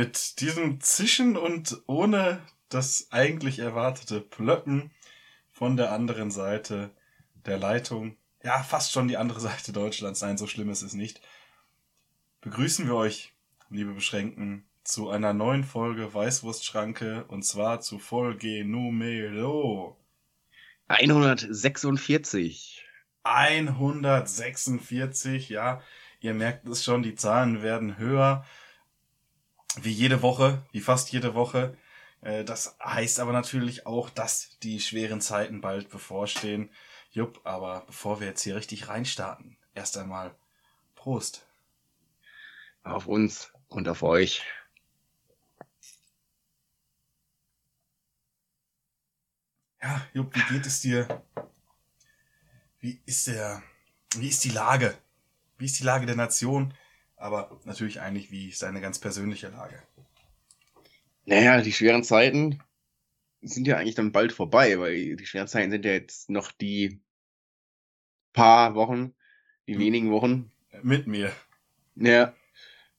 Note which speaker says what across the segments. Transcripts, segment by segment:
Speaker 1: Mit
Speaker 2: diesem Zischen und ohne das eigentlich erwartete Plöppen von der anderen Seite der Leitung, ja, fast schon die andere Seite Deutschlands, nein, so schlimm ist es nicht, begrüßen wir euch, liebe Beschränkten, zu einer neuen Folge Weißwurstschranke und zwar zu Folge Numero
Speaker 3: 146.
Speaker 2: 146, ja. Ihr merkt es schon, die Zahlen werden höher. Wie jede Woche, wie fast jede Woche. Äh, Das heißt aber natürlich auch, dass die schweren Zeiten bald bevorstehen. Jupp, aber bevor wir jetzt hier richtig reinstarten, erst einmal Prost.
Speaker 3: Auf uns und auf euch.
Speaker 2: Ja, Jupp, wie geht es dir? Wie ist der, wie ist die Lage? Wie ist die Lage der Nation? Aber natürlich eigentlich, wie ist deine ganz persönliche Lage?
Speaker 3: Naja, die schweren Zeiten sind ja eigentlich dann bald vorbei, weil die schweren Zeiten sind ja jetzt noch die paar Wochen, die
Speaker 2: Hm.
Speaker 3: wenigen Wochen.
Speaker 2: Mit mir.
Speaker 3: Ja.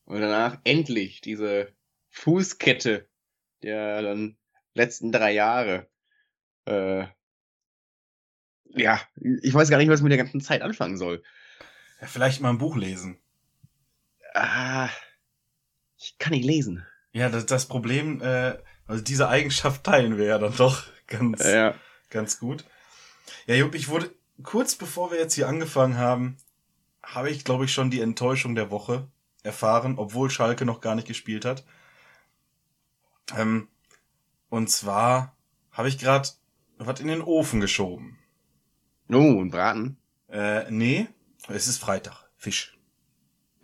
Speaker 3: Und danach endlich diese Fußkette der dann letzten drei Jahre. Äh, ja, ich weiß gar nicht, was ich mit der ganzen Zeit anfangen soll.
Speaker 2: Ja, vielleicht mal ein Buch lesen.
Speaker 3: Ah, ich kann nicht lesen.
Speaker 2: Ja, das, das Problem, äh, also diese Eigenschaft teilen wir ja dann doch ganz,
Speaker 3: Ja.
Speaker 2: ganz gut. Ja, Jupp, ich wurde, kurz bevor wir jetzt hier angefangen haben, habe ich, glaube ich, schon die Enttäuschung der Woche erfahren, obwohl Schalke noch gar nicht gespielt hat. Ähm, und zwar habe ich gerade was in den Ofen geschoben.
Speaker 3: Oh, ein Braten.
Speaker 2: Äh, nee, es ist Freitag. Fisch.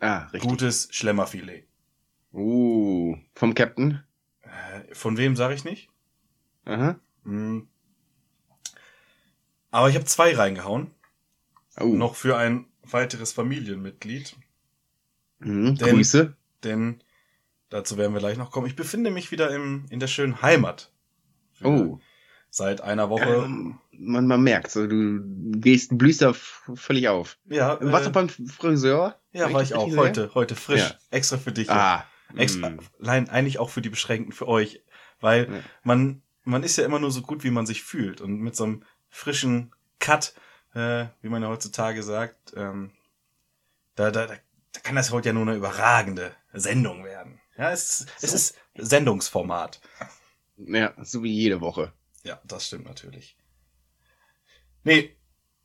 Speaker 3: Ah, richtig.
Speaker 2: Gutes Schlemmerfilet.
Speaker 3: Uh, vom Captain.
Speaker 2: Äh, von wem sage ich nicht?
Speaker 3: Aha.
Speaker 2: Hm. Aber ich habe zwei reingehauen.
Speaker 3: Oh.
Speaker 2: Noch für ein weiteres Familienmitglied.
Speaker 3: Mhm,
Speaker 2: Denn-
Speaker 3: Grüße.
Speaker 2: Denn dazu werden wir gleich noch kommen. Ich befinde mich wieder im, in der schönen Heimat. Für-
Speaker 3: Oh.
Speaker 2: Seit einer Woche.
Speaker 3: Ähm, man, man merkt, so, du gehst, blühst da völlig auf.
Speaker 2: ja, äh,
Speaker 3: Warst du beim Friseur?
Speaker 2: Ja, war ich auch heute. Heute frisch.
Speaker 3: Ja.
Speaker 2: Extra für dich.
Speaker 3: Ah.
Speaker 2: Extra,
Speaker 3: mm.
Speaker 2: nein, eigentlich auch für die Beschränkten, für euch. Weil
Speaker 3: Ja.
Speaker 2: man, man ist ja immer nur so gut, wie man sich fühlt. Und mit so einem frischen Cut, äh, wie man ja heutzutage sagt, ähm, da, da, da, da kann das heute ja nur eine überragende Sendung werden. Ja, es, es
Speaker 3: So.
Speaker 2: ist Sendungsformat.
Speaker 3: Ja, so wie jede Woche.
Speaker 2: Ja, das stimmt natürlich. Nee,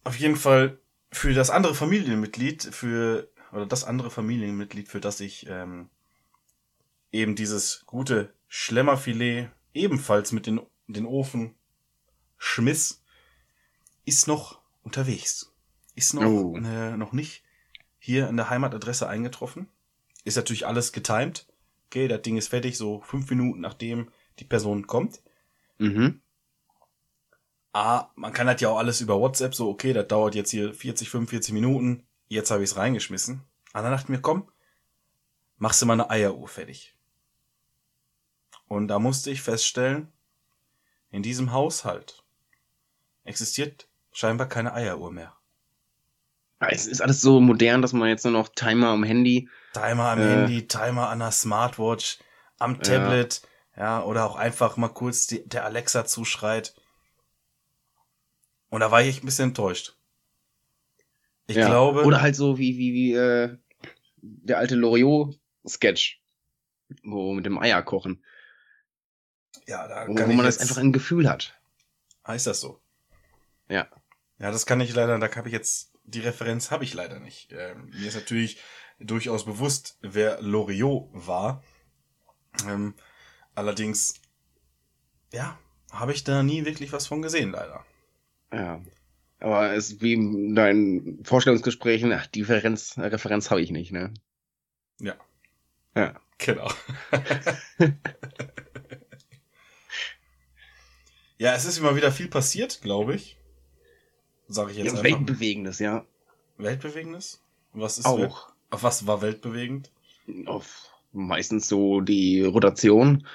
Speaker 2: auf jeden Fall für das andere Familienmitglied, für, oder das andere Familienmitglied, für das ich ähm, eben dieses gute Schlemmerfilet ebenfalls mit in den Ofen schmiss, ist noch unterwegs. Ist noch,
Speaker 3: Oh.
Speaker 2: äh, noch nicht hier in der Heimatadresse eingetroffen. Ist natürlich alles getimed. Okay, das Ding ist fertig, so fünf Minuten nachdem die Person kommt.
Speaker 3: Mhm.
Speaker 2: Ah, man kann das ja auch alles über WhatsApp, so, okay, das dauert jetzt hier 40, 45 Minuten. Jetzt habe ich es reingeschmissen. Dann dachte mir, komm, machst du mal eine Eieruhr fertig. Und da musste ich feststellen, in diesem Haushalt existiert scheinbar keine Eieruhr mehr.
Speaker 3: Es ist alles so modern, dass man jetzt nur noch Timer am Handy.
Speaker 2: Timer am
Speaker 3: Äh.
Speaker 2: Handy, Timer an der Smartwatch, am
Speaker 3: Ja.
Speaker 2: Tablet, ja, oder auch einfach mal kurz die, der Alexa zuschreit. Und da war ich echt ein bisschen enttäuscht. Ich
Speaker 3: ja.
Speaker 2: glaube.
Speaker 3: Oder halt so wie, wie, wie äh, der alte Loriot-Sketch. Wo mit dem Eier kochen.
Speaker 2: ja, da
Speaker 3: Wo,
Speaker 2: kann
Speaker 3: wo man das einfach ein Gefühl hat.
Speaker 2: Heißt das so?
Speaker 3: Ja.
Speaker 2: Ja, das kann ich leider, da habe ich jetzt, die Referenz habe ich leider nicht. Ähm, mir ist natürlich durchaus bewusst, wer Loriot war. Ähm, allerdings, ja, habe ich da nie wirklich was von gesehen, leider.
Speaker 3: Ja. Aber es ist wie in deinen Vorstellungsgesprächen, ach, die Referenz, Referenz habe ich nicht, ne?
Speaker 2: Ja.
Speaker 3: Ja.
Speaker 2: Genau. ja, es ist immer wieder viel passiert, glaube ich. Sag ich jetzt
Speaker 3: Ja,
Speaker 2: einfach.
Speaker 3: Weltbewegendes, ja.
Speaker 2: Weltbewegendes? Was ist
Speaker 3: Auch.
Speaker 2: Auf was war weltbewegend?
Speaker 3: Auf meistens so die Rotation,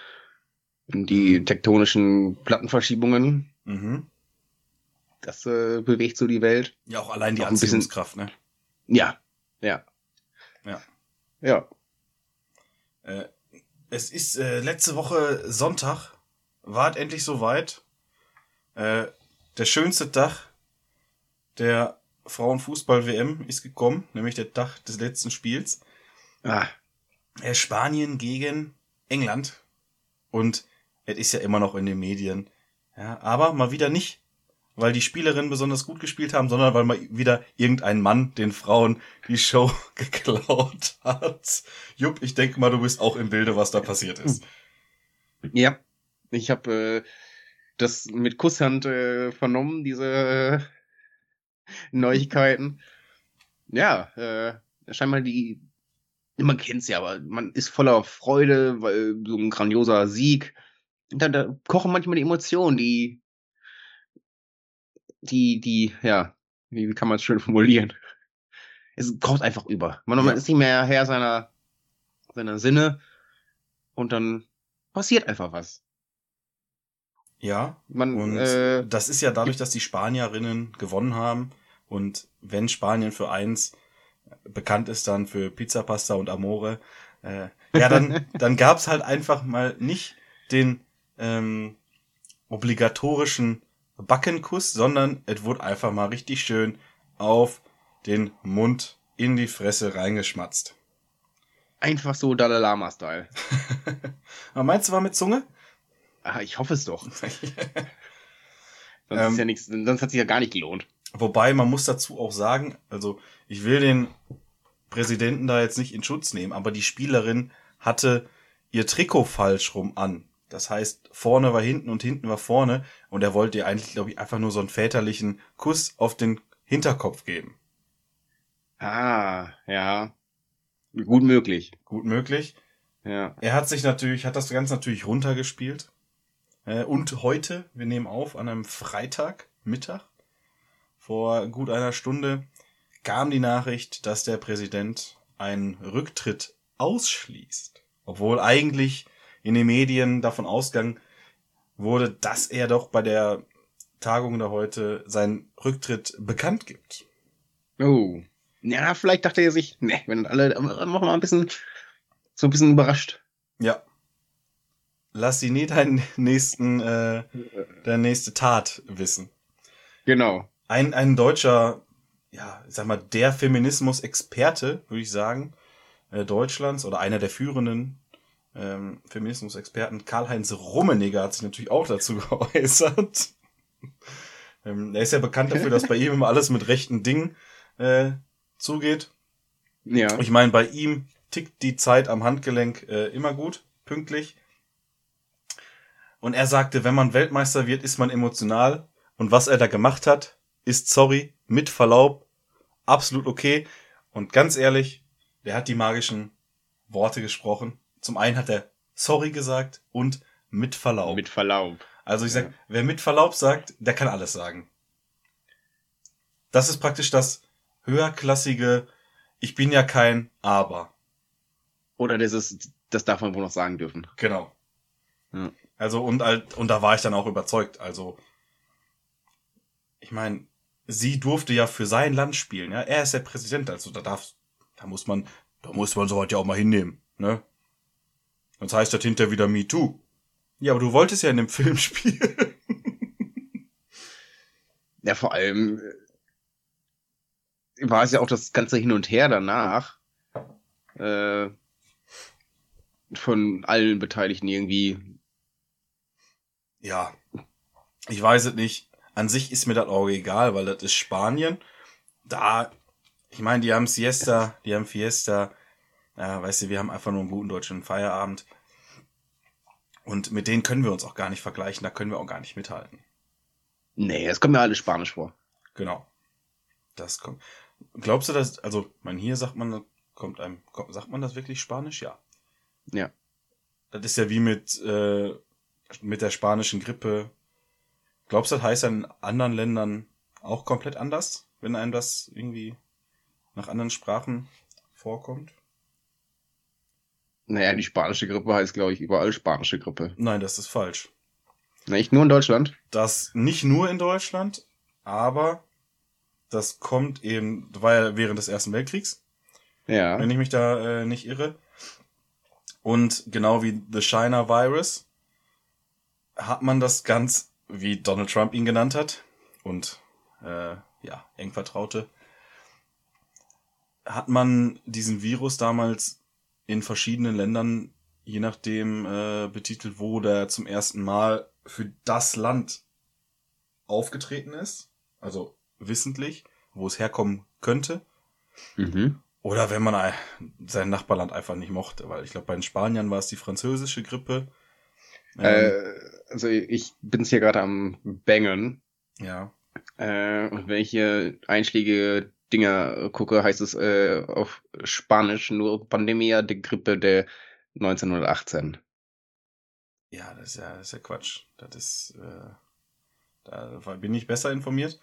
Speaker 3: die tektonischen Plattenverschiebungen.
Speaker 2: Mhm.
Speaker 3: Das äh, bewegt so die Welt.
Speaker 2: Ja, auch allein die
Speaker 3: Auch bisschen-
Speaker 2: Anziehungskraft, ne?
Speaker 3: Ja, ja.
Speaker 2: Ja.
Speaker 3: Ja.
Speaker 2: Äh, es ist äh, letzte Woche Sonntag, war es endlich soweit. Äh, der schönste Tag der Frauenfußball-WM ist gekommen, nämlich der Tag des letzten Spiels.
Speaker 3: Ah,
Speaker 2: Äh, Spanien gegen England. Und es ist ja immer noch in den Medien. Ja, aber mal wieder nicht, weil die Spielerinnen besonders gut gespielt haben, sondern weil mal wieder irgendein Mann den Frauen die Show geklaut hat. Jupp, ich denke mal, du bist auch im Bilde, was da passiert ist.
Speaker 3: ja. Ich habe äh, das mit Kusshand äh, vernommen, diese äh, Neuigkeiten. Ja, äh, scheinbar die, man kennt's ja, aber man ist voller Freude, weil so ein grandioser Sieg. Da, da kochen manchmal die Emotionen, die, die, die, ja, wie, wie kann man es schön formulieren? Es kocht einfach über. Man,
Speaker 2: Ja.
Speaker 3: man ist nicht mehr Herr seiner, seiner Sinne und dann passiert einfach was.
Speaker 2: Ja,
Speaker 3: Man,
Speaker 2: und
Speaker 3: äh,
Speaker 2: das ist ja dadurch, dass die Spanierinnen gewonnen haben und wenn Spanien für eins bekannt ist, dann für Pizza, Pasta und Amore, äh, ja, dann, dann gab's halt einfach mal nicht den ähm, obligatorischen Backenkuss, sondern es wurde einfach mal richtig schön auf den Mund in die Fresse reingeschmatzt.
Speaker 3: einfach so Dalai Lama-Style.
Speaker 2: Aber meinst du, war mit Zunge?
Speaker 3: Ah, ich hoffe es doch. Sonst
Speaker 2: Ähm,
Speaker 3: ist ja nichts, sonst hat sich ja gar nicht gelohnt.
Speaker 2: Wobei, man muss dazu auch sagen, also ich will den Präsidenten da jetzt nicht in Schutz nehmen, aber die Spielerin hatte ihr Trikot falsch rum an. Das heißt, vorne war hinten und hinten war vorne und er wollte ihr eigentlich, glaube ich, einfach nur so einen väterlichen Kuss auf den Hinterkopf geben.
Speaker 3: Ah, ja. Gut möglich.
Speaker 2: Gut möglich.
Speaker 3: Ja.
Speaker 2: Er hat sich natürlich, hat das Ganze natürlich runtergespielt. Äh, Und heute, wir nehmen auf, an einem Freitag, Mittag, vor gut einer Stunde, kam die Nachricht, dass der Präsident einen Rücktritt ausschließt. Obwohl eigentlich in den Medien davon ausgegangen wurde, dass er doch bei der Tagung da heute seinen Rücktritt bekannt gibt.
Speaker 3: Oh. Ja, vielleicht dachte er sich, ne, wenn alle, machen wir mal ein bisschen, so ein bisschen überrascht.
Speaker 2: Ja. Lass sie nie deinen nächsten, äh, deine nächste Tat wissen.
Speaker 3: Genau.
Speaker 2: Ein, ein deutscher, ja, ich sag mal, der Feminismus-Experte, würde ich sagen, äh, Deutschlands oder einer der führenden ähm, Feminismus-Experten, Karl-Heinz Rummenigge, hat sich natürlich auch dazu geäußert. ähm, er ist ja bekannt dafür, dass bei ihm immer alles mit rechten Dingen äh, zugeht.
Speaker 3: Ja.
Speaker 2: Ich meine, bei ihm tickt die Zeit am Handgelenk äh, immer gut, pünktlich. Und er sagte, wenn man Weltmeister wird, ist man emotional. Und was er da gemacht hat, ist, sorry, mit Verlaub, absolut okay. Und ganz ehrlich, der hat die magischen Worte gesprochen. Zum einen hat er sorry gesagt und mit Verlaub.
Speaker 3: Mit Verlaub.
Speaker 2: Also ich sag,
Speaker 3: Ja.
Speaker 2: wer mit Verlaub sagt, der kann alles sagen. Das ist praktisch das höherklassige, ich bin ja kein Aber.
Speaker 3: Oder das ist, das darf man wohl noch sagen dürfen.
Speaker 2: Genau.
Speaker 3: Ja.
Speaker 2: Also und halt, und da war ich dann auch überzeugt. Also, ich meine, sie durfte ja für sein Land spielen, ja. Er ist der Präsident, also da darf, da muss man, da muss man sowas ja auch mal hinnehmen, ne? Sonst heißt das hinterher wieder Me Too. Ja, aber du wolltest ja in dem Film spielen.
Speaker 3: Ja, vor allem äh, war es ja auch das ganze Hin und Her danach äh, von allen Beteiligten irgendwie.
Speaker 2: Ja, ich weiß es nicht. An sich ist mir das auch egal, weil das ist Spanien. Da, ich meine, die haben Siesta, die haben Fiesta. Ja, weißt du, wir haben einfach nur einen guten deutschen Feierabend. Und mit denen können wir uns auch gar nicht vergleichen, da können wir auch gar nicht mithalten.
Speaker 3: Nee, es kommt mir alles Spanisch vor.
Speaker 2: Genau. Das kommt. Glaubst du, dass, also, man hier sagt man, kommt einem, kommt, sagt man das wirklich Spanisch? Ja.
Speaker 3: Ja.
Speaker 2: Das ist ja wie mit, äh, mit der spanischen Grippe. Glaubst du, das heißt in anderen Ländern auch komplett anders, wenn einem das irgendwie nach anderen Sprachen vorkommt?
Speaker 3: Naja, die spanische Grippe heißt, glaube ich, überall spanische Grippe.
Speaker 2: Nein, das ist falsch.
Speaker 3: Nicht nur in Deutschland?
Speaker 2: Das nicht nur in Deutschland, aber das kommt eben, war ja während des Ersten Weltkriegs,
Speaker 3: Ja.
Speaker 2: wenn ich mich da äh, nicht irre. Und genau wie The China Virus hat man das ganz, wie Donald Trump ihn genannt hat, und äh, ja, eng Vertraute, hat man diesen Virus damals in verschiedenen Ländern, je nachdem, äh, betitelt, wo der zum ersten Mal für das Land aufgetreten ist, also wissentlich, wo es herkommen könnte.
Speaker 3: Mhm.
Speaker 2: Oder wenn man ein- sein Nachbarland einfach nicht mochte, weil ich glaube, bei den Spaniern war es die französische Grippe. Ähm,
Speaker 3: Äh, also ich bin's hier gerade am Bangen.
Speaker 2: ja.
Speaker 3: Äh, und wenn ich hier einschlägige Dinger gucke, heißt es äh, auf Spanisch nur Pandemia de Grippe de 1918.
Speaker 2: Ja, das ist ja, das ist ja Quatsch. Das ist, äh, da bin ich besser informiert.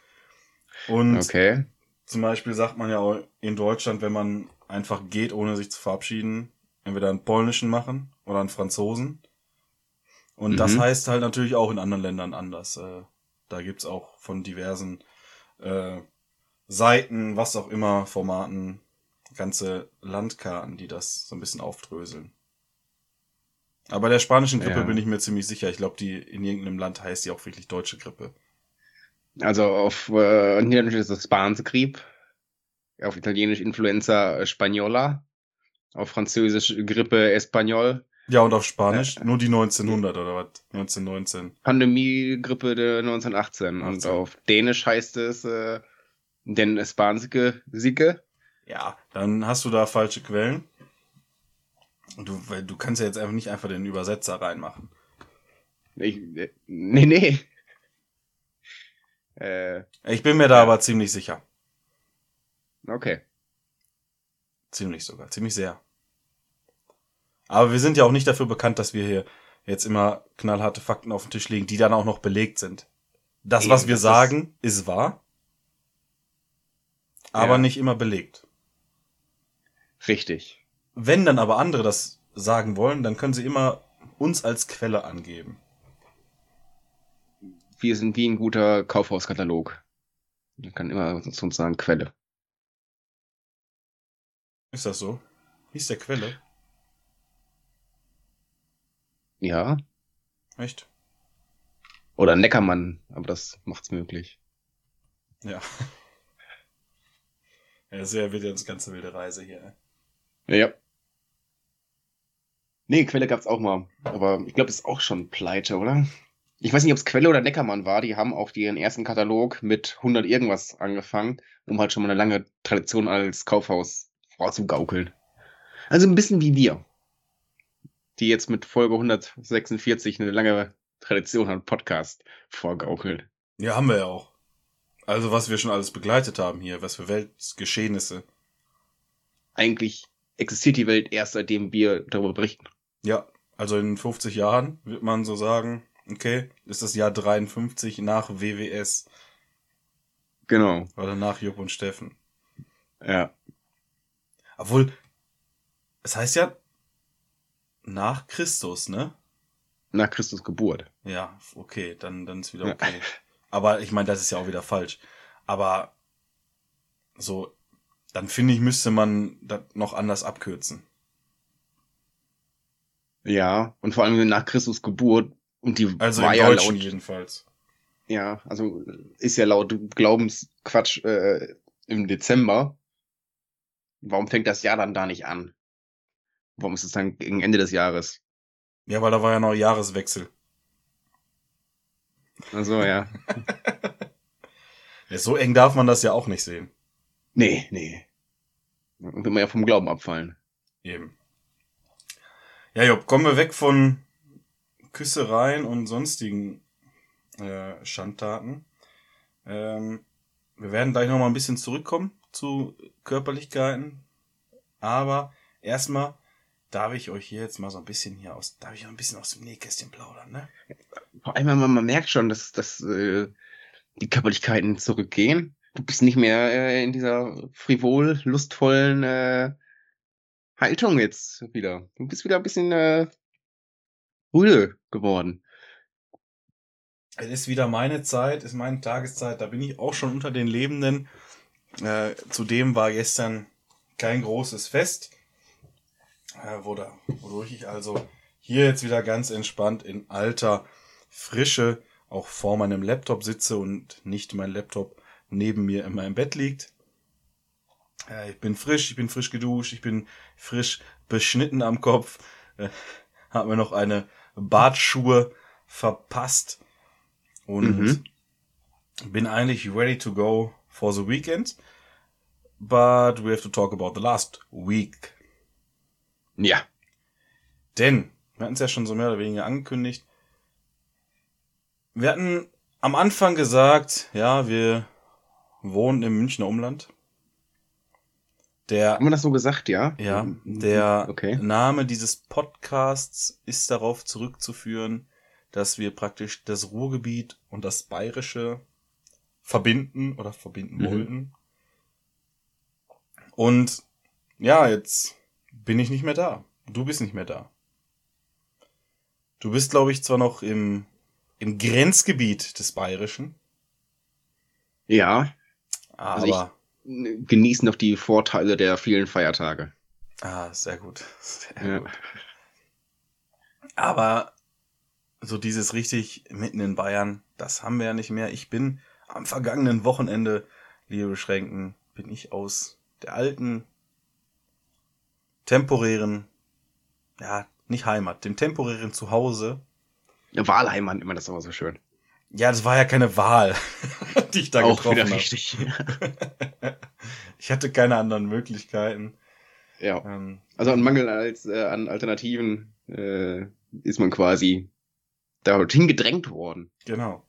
Speaker 2: Und
Speaker 3: Okay.
Speaker 2: zum Beispiel sagt man ja auch in Deutschland, wenn man einfach geht, ohne sich zu verabschieden, entweder einen polnischen machen oder einen Franzosen. Und das
Speaker 3: Mhm.
Speaker 2: heißt halt natürlich auch in anderen Ländern anders. Äh, da gibt's auch von diversen äh, Seiten, was auch immer, Formaten, ganze Landkarten, die das so ein bisschen aufdröseln. Aber der spanischen Grippe
Speaker 3: Ja.
Speaker 2: bin ich mir ziemlich sicher. Ich glaube, die in irgendeinem Land heißt die auch wirklich deutsche Grippe.
Speaker 3: Also auf äh, Niederländisch ist es Spansgrieb, auf Italienisch Influenza Spagnola, auf Französisch Grippe Espagnol,
Speaker 2: Ja, und auf Spanisch nur die 1900 oder was? 1919.
Speaker 3: Pandemie Grippe de 1918 und
Speaker 2: 18.
Speaker 3: auf Dänisch heißt es äh, den Spanske Sieke.
Speaker 2: Ja, dann hast du da falsche Quellen. Du, weil du kannst ja jetzt einfach nicht einfach den Übersetzer reinmachen.
Speaker 3: Ich, äh, nee, nee. Äh,
Speaker 2: Ich bin mir da aber ziemlich sicher.
Speaker 3: okay.
Speaker 2: Ziemlich sogar. Ziemlich sehr. Aber wir sind ja auch nicht dafür bekannt, dass wir hier jetzt immer knallharte Fakten auf den Tisch legen, die dann auch noch belegt sind. Das,
Speaker 3: Eben,
Speaker 2: was wir
Speaker 3: das ist-
Speaker 2: sagen, ist wahr. Aber
Speaker 3: Ja.
Speaker 2: nicht immer belegt.
Speaker 3: Richtig.
Speaker 2: Wenn dann aber andere das sagen wollen, dann können sie immer uns als Quelle angeben.
Speaker 3: Wir sind wie ein guter Kaufhauskatalog. Man kann immer zu uns sagen Quelle.
Speaker 2: Ist das so? Hieß der Quelle?
Speaker 3: Ja.
Speaker 2: Echt?
Speaker 3: Oder Neckermann, aber das macht's möglich.
Speaker 2: Ja. Ja, sehr wird jetzt ganze wilde Reise hier.
Speaker 3: Ja. Nee, Quelle gab's auch mal. Aber ich glaube, das ist auch schon pleite, oder? Ich weiß nicht, ob es Quelle oder Neckermann war. Die haben auch ihren ersten Katalog mit 100 irgendwas angefangen, um halt schon mal eine lange Tradition als Kaufhaus vorzugaukeln. Also ein bisschen wie wir. Die jetzt mit Folge 146 eine lange Tradition an Podcast vorgaukeln.
Speaker 2: Ja, haben wir ja auch. Also, was wir schon alles begleitet haben hier, was für Weltgeschehnisse.
Speaker 3: Eigentlich existiert die Welt erst seitdem wir darüber berichten.
Speaker 2: Ja, also in 50 Jahren wird man so sagen, okay, ist das Jahr 53 nach WWS
Speaker 3: Genau.
Speaker 2: oder nach Jupp und Steffen.
Speaker 3: Ja.
Speaker 2: Obwohl, es heißt ja nach Christus, ne?
Speaker 3: Nach Christus Geburt.
Speaker 2: Ja, okay, dann, dann ist wieder
Speaker 3: Ja.
Speaker 2: Aber ich meine, das ist ja auch wieder falsch. Aber so, dann finde ich, müsste man das noch anders abkürzen.
Speaker 3: Ja, und vor allem nach Christus Geburt. Und die
Speaker 2: Also
Speaker 3: war
Speaker 2: im
Speaker 3: ja
Speaker 2: Deutschen
Speaker 3: laut,
Speaker 2: jedenfalls.
Speaker 3: ja, also ist ja laut Glaubensquatsch äh, im Dezember. Warum fängt das Jahr dann da nicht an? Warum ist es dann gegen Ende des Jahres?
Speaker 2: Ja, weil da war ja noch Jahreswechsel.
Speaker 3: Also ja.
Speaker 2: Ja, so eng darf man das ja auch nicht sehen.
Speaker 3: nee, nee. Dann will man ja vom Glauben abfallen.
Speaker 2: Eben. Ja, Job, kommen wir weg von Küssereien und sonstigen äh, Schandtaten. Ähm, wir werden gleich noch mal ein bisschen zurückkommen zu Körperlichkeiten. Aber erstmal darf ich euch hier jetzt mal so ein bisschen hier aus, darf ich auch ein bisschen aus dem Nähkästchen plaudern, ne?
Speaker 3: Vor allem, man, man merkt schon, dass, dass äh, die Körperlichkeiten zurückgehen. Du bist nicht mehr äh, in dieser frivol, lustvollen äh, Haltung jetzt wieder. Du bist wieder ein bisschen äh, rüde geworden.
Speaker 2: Es ist wieder meine Zeit, ist meine Tageszeit, da bin ich auch schon unter den Lebenden. Äh, zudem war gestern kein großes Fest, äh, wurde, wodurch ich also hier jetzt wieder ganz entspannt in alter Frische auch vor meinem Laptop sitze und nicht mein Laptop neben mir in meinem Bett liegt. Äh, ich bin frisch, ich bin frisch geduscht, ich bin frisch beschnitten am Kopf, äh, habe mir noch eine Bartschuhe verpasst und
Speaker 3: Mhm.
Speaker 2: bin eigentlich ready to go for the weekend. But we have to talk about the last week.
Speaker 3: Ja.
Speaker 2: Denn, wir hatten es ja schon so mehr oder weniger angekündigt. Wir hatten am Anfang gesagt, ja, wir wohnen im Münchner Umland. Der
Speaker 3: Haben wir das so gesagt, ja?
Speaker 2: Ja,
Speaker 3: Mhm.
Speaker 2: der
Speaker 3: Okay.
Speaker 2: Name dieses Podcasts ist darauf zurückzuführen, dass wir praktisch das Ruhrgebiet und das Bayerische verbinden oder verbinden
Speaker 3: Mhm.
Speaker 2: wollten. Und ja, jetzt bin ich nicht mehr da. Du bist nicht mehr da. Du bist, glaube ich, zwar noch im, im Grenzgebiet des Bayerischen,
Speaker 3: Ja.
Speaker 2: aber
Speaker 3: Also ich- Genießen noch die Vorteile der vielen Feiertage.
Speaker 2: ah, sehr gut. Sehr
Speaker 3: Ja.
Speaker 2: gut. Aber so dieses richtig mitten in Bayern, das haben wir ja nicht mehr. Ich bin am vergangenen Wochenende, liebe Beschränken, bin ich aus der alten, temporären, ja, nicht Heimat, dem temporären Zuhause.
Speaker 3: Ja, Wahlheim immer das aber so schön.
Speaker 2: Ja, das war ja keine Wahl, die ich da
Speaker 3: Auch
Speaker 2: getroffen
Speaker 3: wieder
Speaker 2: habe.
Speaker 3: richtig.
Speaker 2: Ich hatte keine anderen Möglichkeiten.
Speaker 3: ja.
Speaker 2: Ähm,
Speaker 3: Also an Mangel als, äh, an Alternativen äh, ist man quasi dorthin gedrängt worden.
Speaker 2: Genau.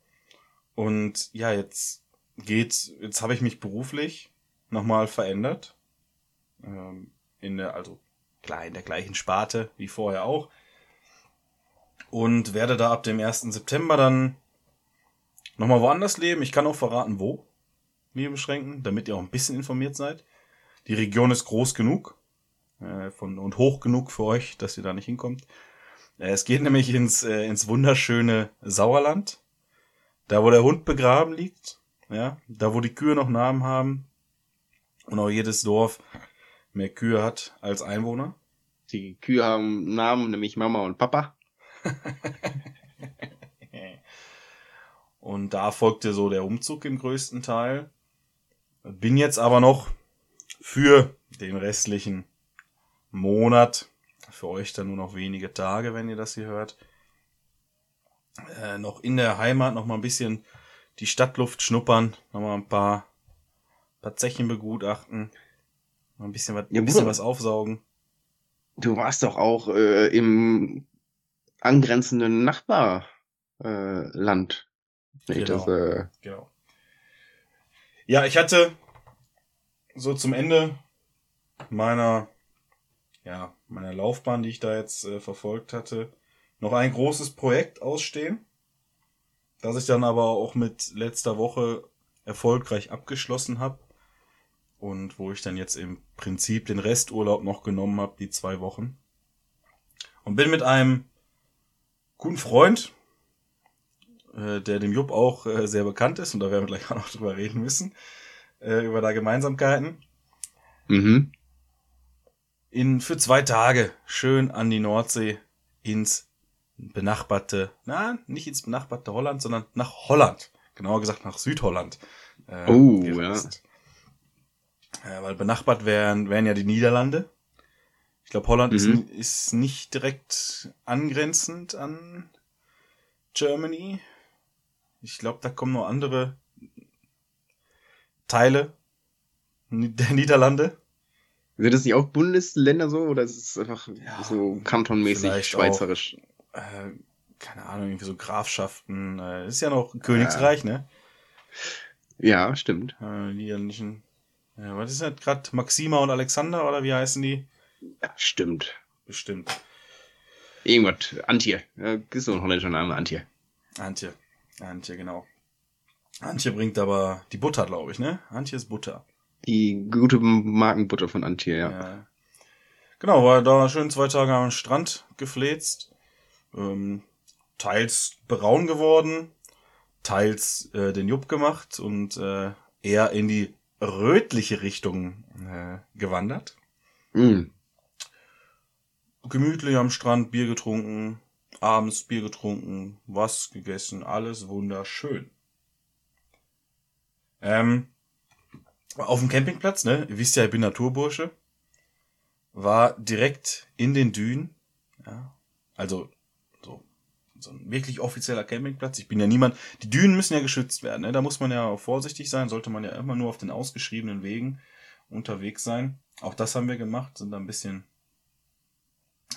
Speaker 2: Und ja, jetzt geht's, jetzt habe ich mich beruflich nochmal verändert. Ähm, in der, also in der gleichen Sparte wie vorher auch. Und werde da ab dem 1. September dann nochmal woanders leben. Ich kann auch verraten, wo, liebe Beschränken, damit ihr auch ein bisschen informiert seid. Die Region ist groß genug äh, von, und hoch genug für euch, dass ihr da nicht hinkommt. Äh, Es geht nämlich ins, äh, ins wunderschöne Sauerland. Da, wo der Hund begraben liegt. Ja, da, wo die Kühe noch Namen haben. Und auch jedes Dorf mehr Kühe hat als Einwohner.
Speaker 3: Die Kühe haben Namen, nämlich Mama und Papa.
Speaker 2: Und da folgte so der Umzug im größten Teil. Bin jetzt aber noch für den restlichen Monat, für euch dann nur noch wenige Tage, wenn ihr das hier hört, äh, noch in der Heimat noch mal ein bisschen die Stadtluft schnuppern, noch mal ein paar, paar Zechen begutachten, ein bisschen was,
Speaker 3: Ja,
Speaker 2: ein bisschen was aufsaugen.
Speaker 3: Du warst doch auch äh, im angrenzenden Nachbarland. Äh, Land.
Speaker 2: Genau.
Speaker 3: das, äh,
Speaker 2: Genau. Ja, ich hatte so zum Ende meiner, ja, meiner Laufbahn, die ich da jetzt äh, verfolgt hatte, noch ein großes Projekt ausstehen, das ich dann aber auch mit letzter Woche erfolgreich abgeschlossen habe und wo ich dann jetzt im Prinzip den Resturlaub noch genommen habe, die zwei Wochen. Und bin mit einem guten Freund, äh, der dem Jupp auch äh, sehr bekannt ist, und da werden wir gleich auch noch drüber reden müssen, äh, über da Gemeinsamkeiten,
Speaker 3: mhm.
Speaker 2: in, für zwei Tage schön an die Nordsee ins benachbarte, na, nicht ins benachbarte Holland, sondern nach Holland. Genauer gesagt nach Südholland. Äh,
Speaker 3: Oh,
Speaker 2: gereist. Äh, weil benachbart wären, wären ja die Niederlande. Ich glaube, Holland ist,
Speaker 3: Mhm.
Speaker 2: ist nicht direkt angrenzend an Germany. Ich glaube, da kommen noch andere Teile der Niederlande.
Speaker 3: Sind das nicht auch Bundesländer so oder ist es einfach
Speaker 2: Ja,
Speaker 3: so kantonmäßig schweizerisch?
Speaker 2: Äh, keine Ahnung, irgendwie so Grafschaften. Äh, ist ja noch ein Königreich, ne?
Speaker 3: Ja, stimmt.
Speaker 2: Äh, niederländischen Ja, was ist das gerade? Maxima und Alexander oder wie heißen die?
Speaker 3: Ja, stimmt.
Speaker 2: Bestimmt.
Speaker 3: Irgendwas. Antje. Ja, ist so ein holländischer Name, Antje.
Speaker 2: Antje. Antje, genau. Antje bringt aber die Butter, glaube ich, ne? Antje ist Butter.
Speaker 3: Die gute Markenbutter von Antje, ja.
Speaker 2: Ja. Genau, war da schön zwei Tage am Strand gefläzt. Ähm, teils braun geworden, teils äh, den Jupp gemacht und äh, eher in die rötliche Richtung äh, gewandert.
Speaker 3: Mm.
Speaker 2: Gemütlich am Strand Bier getrunken, abends Bier getrunken, was gegessen, alles wunderschön. Ähm, auf dem Campingplatz, ne? Ihr wisst ja, ich bin Naturbursche. War direkt in den Dünen. Ja. Also so, so ein wirklich offizieller Campingplatz. Ich bin ja niemand. Die Dünen müssen ja geschützt werden. Ne? Da muss man ja vorsichtig sein. Sollte man ja immer nur auf den ausgeschriebenen Wegen unterwegs sein. Auch das haben wir gemacht. Sind da ein bisschen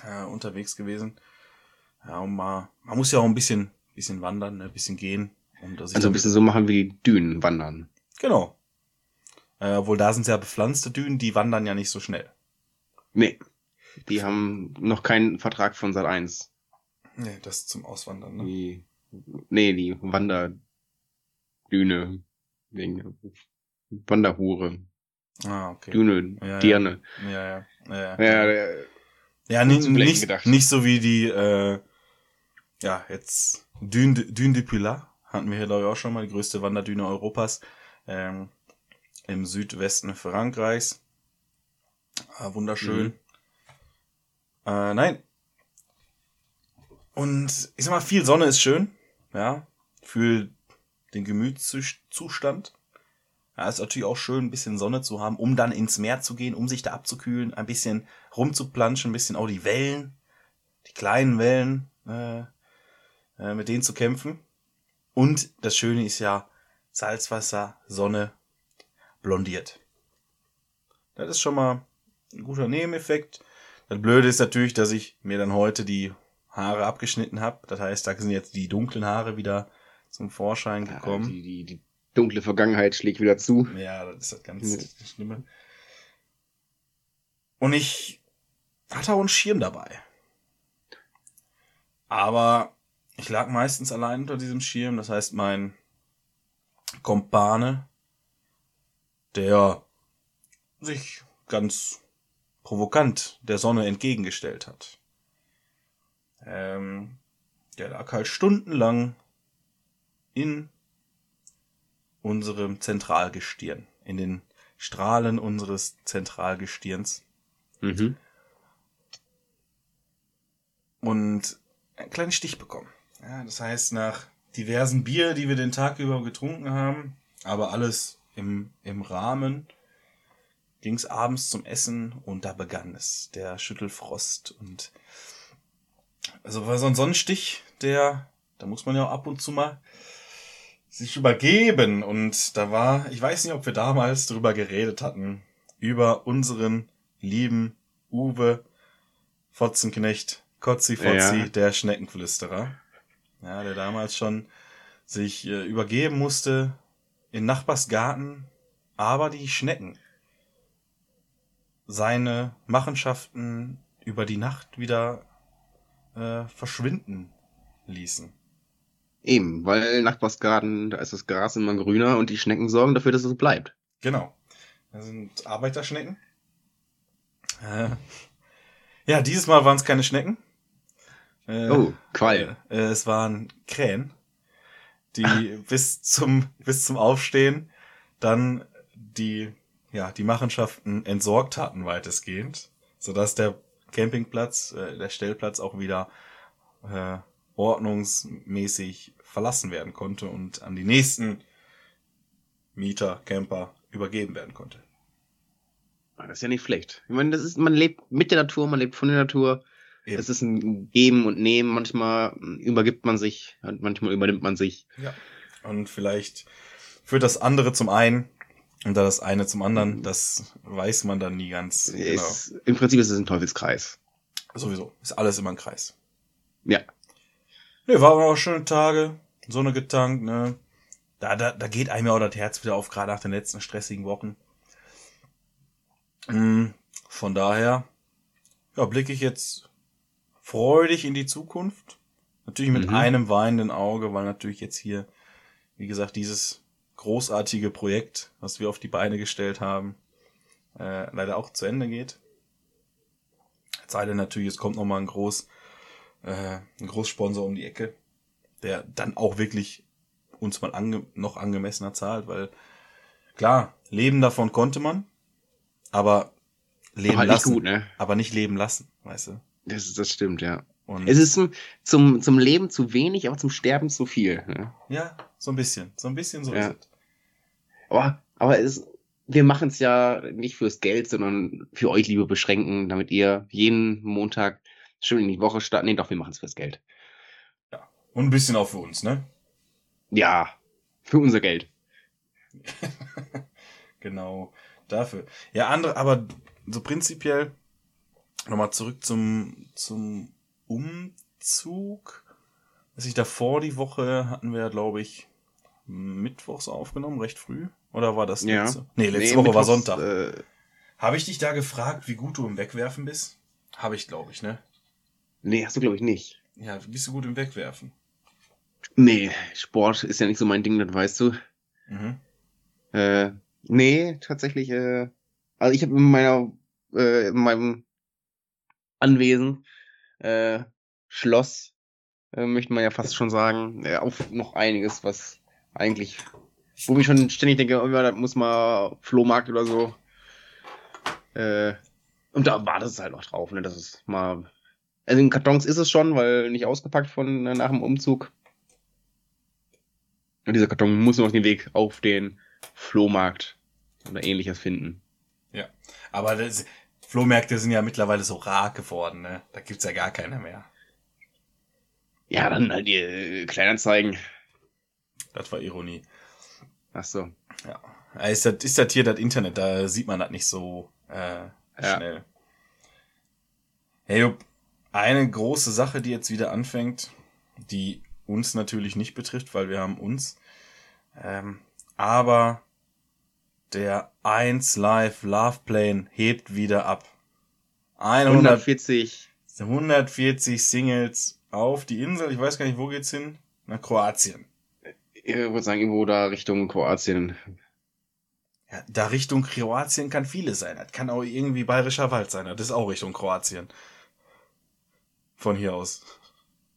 Speaker 2: äh, unterwegs gewesen. Ja, und mal, man muss ja auch ein bisschen, bisschen wandern, ne? ein bisschen gehen. Ich
Speaker 3: Also ein bisschen so machen wie die Dünen wandern.
Speaker 2: Genau. Äh, obwohl da sind ja bepflanzte Dünen, die wandern ja nicht so schnell.
Speaker 3: Nee. Die haben noch keinen Vertrag von Sat 1.
Speaker 2: Nee, das zum Auswandern, ne?
Speaker 3: Die, nee, die Wanderdüne. Wegen Wanderhure.
Speaker 2: Ah, okay.
Speaker 3: Düne,
Speaker 2: Ja, ja.
Speaker 3: Dirne.
Speaker 2: Ja, ja. Ja,
Speaker 3: Ja,
Speaker 2: ja. ja nicht,
Speaker 3: zum Blenden
Speaker 2: nicht,
Speaker 3: gedacht.
Speaker 2: nicht so wie die, äh, ja, jetzt Dune, de- Dune de Pilat hatten wir hier, glaube ich, auch schon mal, die größte Wanderdüne Europas. Ähm, Im Südwesten Frankreichs. Ah, wunderschön.
Speaker 3: Mhm.
Speaker 2: Äh, nein. Und ich sag mal, viel Sonne ist schön, ja, für den Gemütszustand. Ja, ist natürlich auch schön, ein bisschen Sonne zu haben, um dann ins Meer zu gehen, um sich da abzukühlen, ein bisschen rumzuplanschen, ein bisschen auch die Wellen, die kleinen Wellen, äh, äh, mit denen zu kämpfen. Und das Schöne ist ja, Salzwasser, Sonne, blondiert. Das ist schon mal ein guter Nebeneffekt. Das Blöde ist natürlich, dass ich mir dann heute die Haare abgeschnitten habe. Das heißt, da sind jetzt die dunklen Haare wieder zum Vorschein
Speaker 3: ja,
Speaker 2: gekommen.
Speaker 3: die, die, die dunkle Vergangenheit schlägt wieder zu.
Speaker 2: Ja, das ist das ganz
Speaker 3: Ja.
Speaker 2: Schlimme. Und ich hatte auch einen Schirm dabei. Aber ich lag meistens allein unter diesem Schirm. Das heißt, mein Kompane, der sich ganz provokant der Sonne entgegengestellt hat. Ähm, der lag halt stundenlang in unserem Zentralgestirn, in den Strahlen unseres Zentralgestirns
Speaker 3: Mhm.
Speaker 2: und einen kleinen Stich bekommen. Ja, das heißt, nach diversen Bier, die wir den Tag über getrunken haben, aber alles im, im Rahmen, ging es abends zum Essen und da begann es, der Schüttelfrost und also war so ein Sonnenstich, der, da muss man ja auch ab und zu mal sich übergeben und da war, ich weiß nicht, ob wir damals drüber geredet hatten, über unseren lieben Uwe Fotzenknecht, Kotzi Fotzi,
Speaker 3: Ja.
Speaker 2: der Schneckenflüsterer. Ja, der damals schon sich äh, übergeben musste in Nachbarsgarten, aber die Schnecken seine Machenschaften über die Nacht wieder äh, verschwinden ließen.
Speaker 3: Eben, weil Nachbarsgarten, da ist das Gras immer grüner und die Schnecken sorgen dafür, dass es bleibt.
Speaker 2: Genau. Das sind Arbeiterschnecken. Äh, ja, dieses Mal waren es keine Schnecken. Äh,
Speaker 3: Oh, Qualm.
Speaker 2: Äh, es waren Krähen, die bis zum, bis zum Aufstehen dann die, ja, die Machenschaften entsorgt hatten, weitestgehend, sodass der Campingplatz, äh, der Stellplatz auch wieder äh, ordnungsmäßig verlassen werden konnte und an die nächsten Mieter, Camper übergeben werden konnte.
Speaker 3: Ah, Das ist ja nicht schlecht. Ich meine, das ist, man lebt mit der Natur, man lebt von der Natur.
Speaker 2: Eben.
Speaker 3: Es ist ein Geben und Nehmen. Manchmal übergibt man sich, und manchmal übernimmt man sich.
Speaker 2: Ja. Und vielleicht führt das andere zum einen und da das eine zum anderen, das weiß man dann nie ganz. Genau.
Speaker 3: Es, Im Prinzip ist es ein Teufelskreis.
Speaker 2: Sowieso. Ist alles immer ein Kreis.
Speaker 3: Ja.
Speaker 2: Ne, waren auch schöne Tage, Sonne getankt, ne. Da, da, da geht einem ja auch das Herz wieder auf, gerade nach den letzten stressigen Wochen. Mm, Von daher ja, blicke ich jetzt freudig in die Zukunft. Natürlich mit
Speaker 3: Mhm.
Speaker 2: einem weinenden Auge, weil natürlich jetzt hier, wie gesagt, dieses großartige Projekt, was wir auf die Beine gestellt haben, äh, leider auch zu Ende geht. Es sei denn natürlich, es kommt nochmal ein Groß, äh, ein Großsponsor um die Ecke, der dann auch wirklich uns mal ange noch angemessener zahlt, weil klar, leben davon konnte man, aber leben
Speaker 3: Aber halt nicht
Speaker 2: lassen,
Speaker 3: gut, ne?
Speaker 2: aber nicht leben lassen, weißt du?
Speaker 3: Das, das stimmt, ja.
Speaker 2: Und
Speaker 3: Es ist zum, zum, zum Leben zu wenig, aber zum Sterben zu viel. Ne?
Speaker 2: ja, so ein bisschen, so ein bisschen so
Speaker 3: Ja.
Speaker 2: ist es.
Speaker 3: Aber, aber es, wir machen es ja nicht fürs Geld, sondern für euch, liebe Beschränken, damit ihr jeden Montag schön in die Woche starten. Nee, doch, wir machen es fürs Geld.
Speaker 2: Und ein bisschen auch für uns, ne?
Speaker 3: Ja, für unser Geld.
Speaker 2: Genau, dafür. Ja, andere, aber so prinzipiell nochmal zurück zum, zum Umzug. Als ich davor die Woche hatten wir, glaube ich, mittwochs aufgenommen, recht früh. Oder war das
Speaker 3: Ja.
Speaker 2: letzte? Nee, letzte
Speaker 3: Nee,
Speaker 2: Woche war Sonntag.
Speaker 3: Äh,
Speaker 2: Habe ich dich da gefragt, wie gut du im Wegwerfen bist? Habe ich, glaube ich, ne?
Speaker 3: nee, hast du, glaube ich, nicht.
Speaker 2: Ja, bist du gut im Wegwerfen?
Speaker 3: Nee, Sport ist ja nicht so mein Ding, das weißt du.
Speaker 2: Mhm.
Speaker 3: Äh, nee, tatsächlich, äh, also ich habe in meiner, äh, in meinem Anwesen, äh, Schloss, äh, möchte man ja fast schon sagen, äh, auch noch einiges, was eigentlich, wo ich schon ständig denke, oh, ja, das muss mal Flohmarkt oder so. Äh, und da war das halt noch drauf, ne, das ist mal, also in Kartons ist es schon, weil nicht ausgepackt von äh, nach dem Umzug. Und dieser Karton muss noch den Weg auf den Flohmarkt oder ähnliches finden.
Speaker 2: Aber das, Flohmärkte sind ja mittlerweile so rar geworden, ne? Da gibt's ja gar keine mehr.
Speaker 3: Ja, dann halt die äh, Kleinanzeigen.
Speaker 2: Das war Ironie.
Speaker 3: Ach so.
Speaker 2: Ja. Ist das, ist das hier das Internet, da sieht man das nicht so äh,
Speaker 3: Ja.
Speaker 2: schnell. Hey, Jupp, eine große Sache, die jetzt wieder anfängt, die uns natürlich nicht betrifft, weil wir haben uns. Ähm, aber der 1 Live Love Plane hebt wieder ab. 100,
Speaker 3: 140.
Speaker 2: 140 Singles auf die Insel. Ich weiß gar nicht, wo geht's hin? Nach Kroatien.
Speaker 3: Ich würde sagen, irgendwo da Richtung Kroatien.
Speaker 2: Ja, da Richtung Kroatien kann vieles sein. Das kann auch irgendwie Bayerischer Wald sein. Das ist auch Richtung Kroatien. Von hier aus.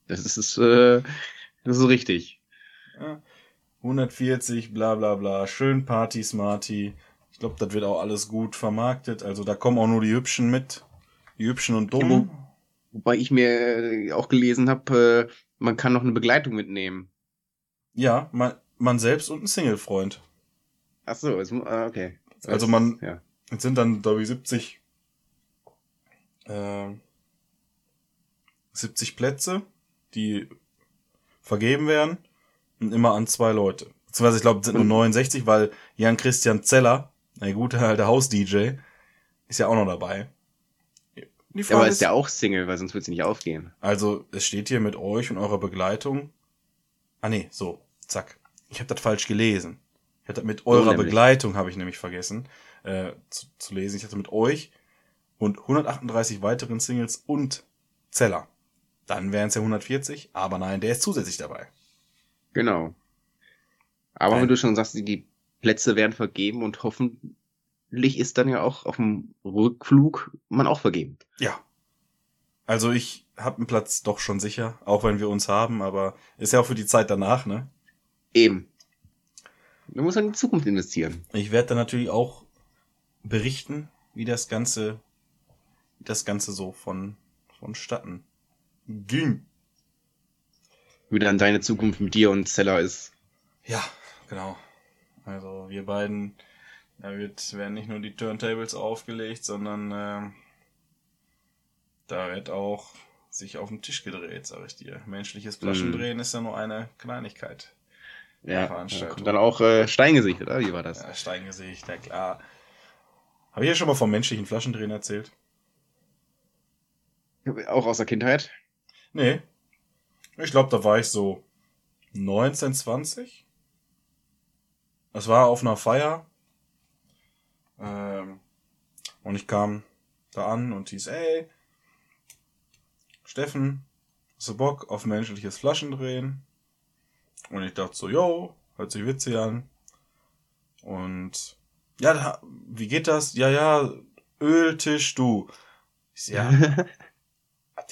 Speaker 3: Das ist, äh, das ist richtig.
Speaker 2: Ja. 140, bla bla bla. Schön Party Smarty. Ich glaube, das wird auch alles gut vermarktet. Also da kommen auch nur die Hübschen mit. Die Hübschen und Dummen.
Speaker 3: Wobei ich mir äh, auch gelesen habe, äh, man kann noch eine Begleitung mitnehmen.
Speaker 2: Ja, man, man selbst und ein Single-Freund.
Speaker 3: Ach so, ah, okay.
Speaker 2: Also man-
Speaker 3: Ja.
Speaker 2: Jetzt sind dann, glaube ich, 70, äh, 70 Plätze, die vergeben werden immer an zwei Leute. Beziehungsweise ich glaube, es sind nur
Speaker 3: Und-
Speaker 2: 69, weil Jan Christian Zeller, der gute alte Haus-DJ, ist ja auch noch dabei. Die
Speaker 3: Ja,
Speaker 2: Frage
Speaker 3: aber
Speaker 2: ist,
Speaker 3: ist ja auch Single, weil sonst wird sie nicht aufgehen.
Speaker 2: also es steht hier mit euch und eurer Begleitung. Ah nee, so, zack. Ich habe das falsch gelesen. Ich hatte mit eurer
Speaker 3: nämlich.
Speaker 2: Begleitung habe ich nämlich vergessen äh, zu, zu lesen. Ich hatte mit euch und 138 weiteren Singles und Zeller. Dann wären es ja 140, aber nein, der ist zusätzlich dabei.
Speaker 3: Genau. Aber
Speaker 2: Nein.
Speaker 3: wenn du schon sagst, die- Plätze werden vergeben und hoffentlich ist dann ja auch auf dem Rückflug man auch vergeben.
Speaker 2: Ja. Also ich habe einen Platz doch schon sicher, auch wenn wir uns haben, aber ist ja auch für die Zeit danach, ne?
Speaker 3: Eben. Du musst in die Zukunft investieren.
Speaker 2: Ich werde dann natürlich auch berichten, wie das Ganze, wie das Ganze so von, vonstatten ging.
Speaker 3: Wie dann deine Zukunft mit dir und Zeller ist.
Speaker 2: Ja, genau. Also wir beiden, da wird, werden nicht nur die Turntables aufgelegt, sondern ähm, da wird auch sich auf den Tisch gedreht, sag ich dir. Menschliches Flaschendrehen ist ja nur eine Kleinigkeit.
Speaker 3: Ja,
Speaker 2: Veranstaltung.
Speaker 3: kommt dann auch äh, Steingesicht, oder? Wie war das?
Speaker 2: Ja, Steingesicht, ja klar. Habe ich ja schon mal vom menschlichen Flaschendrehen erzählt?
Speaker 3: Auch aus der Kindheit?
Speaker 2: Nee. Ich glaube, da war ich so 19, 20. Das war auf einer Feier. Ähm, Und ich kam da an und hieß, ey, Steffen, hast du Bock auf menschliches Flaschendrehen? Und ich dachte so, yo, hört sich witzig an. Und ja, da, wie geht das? Ja, ja, Öltisch, du. Ich ja,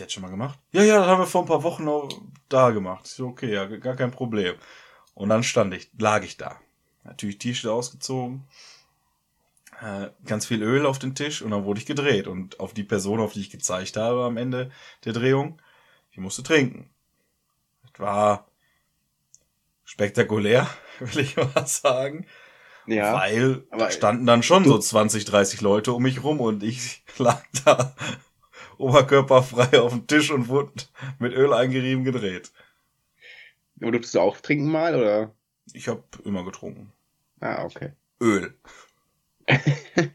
Speaker 2: ihr jetzt schon mal gemacht? Ja, ja, das haben wir vor ein paar Wochen noch da gemacht. Ich so, okay, ja, gar kein Problem. Und dann stand ich, lag ich da. Natürlich T-Shirt ausgezogen, äh, ganz viel Öl auf den Tisch und dann wurde ich gedreht. Und auf die Person, auf die ich gezeigt habe am Ende der Drehung, die musste trinken. Das war spektakulär, will ich mal sagen.
Speaker 3: Ja.
Speaker 2: Weil standen dann schon so 20, 30 Leute um mich rum und ich lag da oberkörperfrei auf dem Tisch und wurde mit Öl eingerieben gedreht.
Speaker 3: Aber durftest du auch trinken mal, oder?
Speaker 2: Ich habe immer getrunken.
Speaker 3: Ah, okay.
Speaker 2: Öl.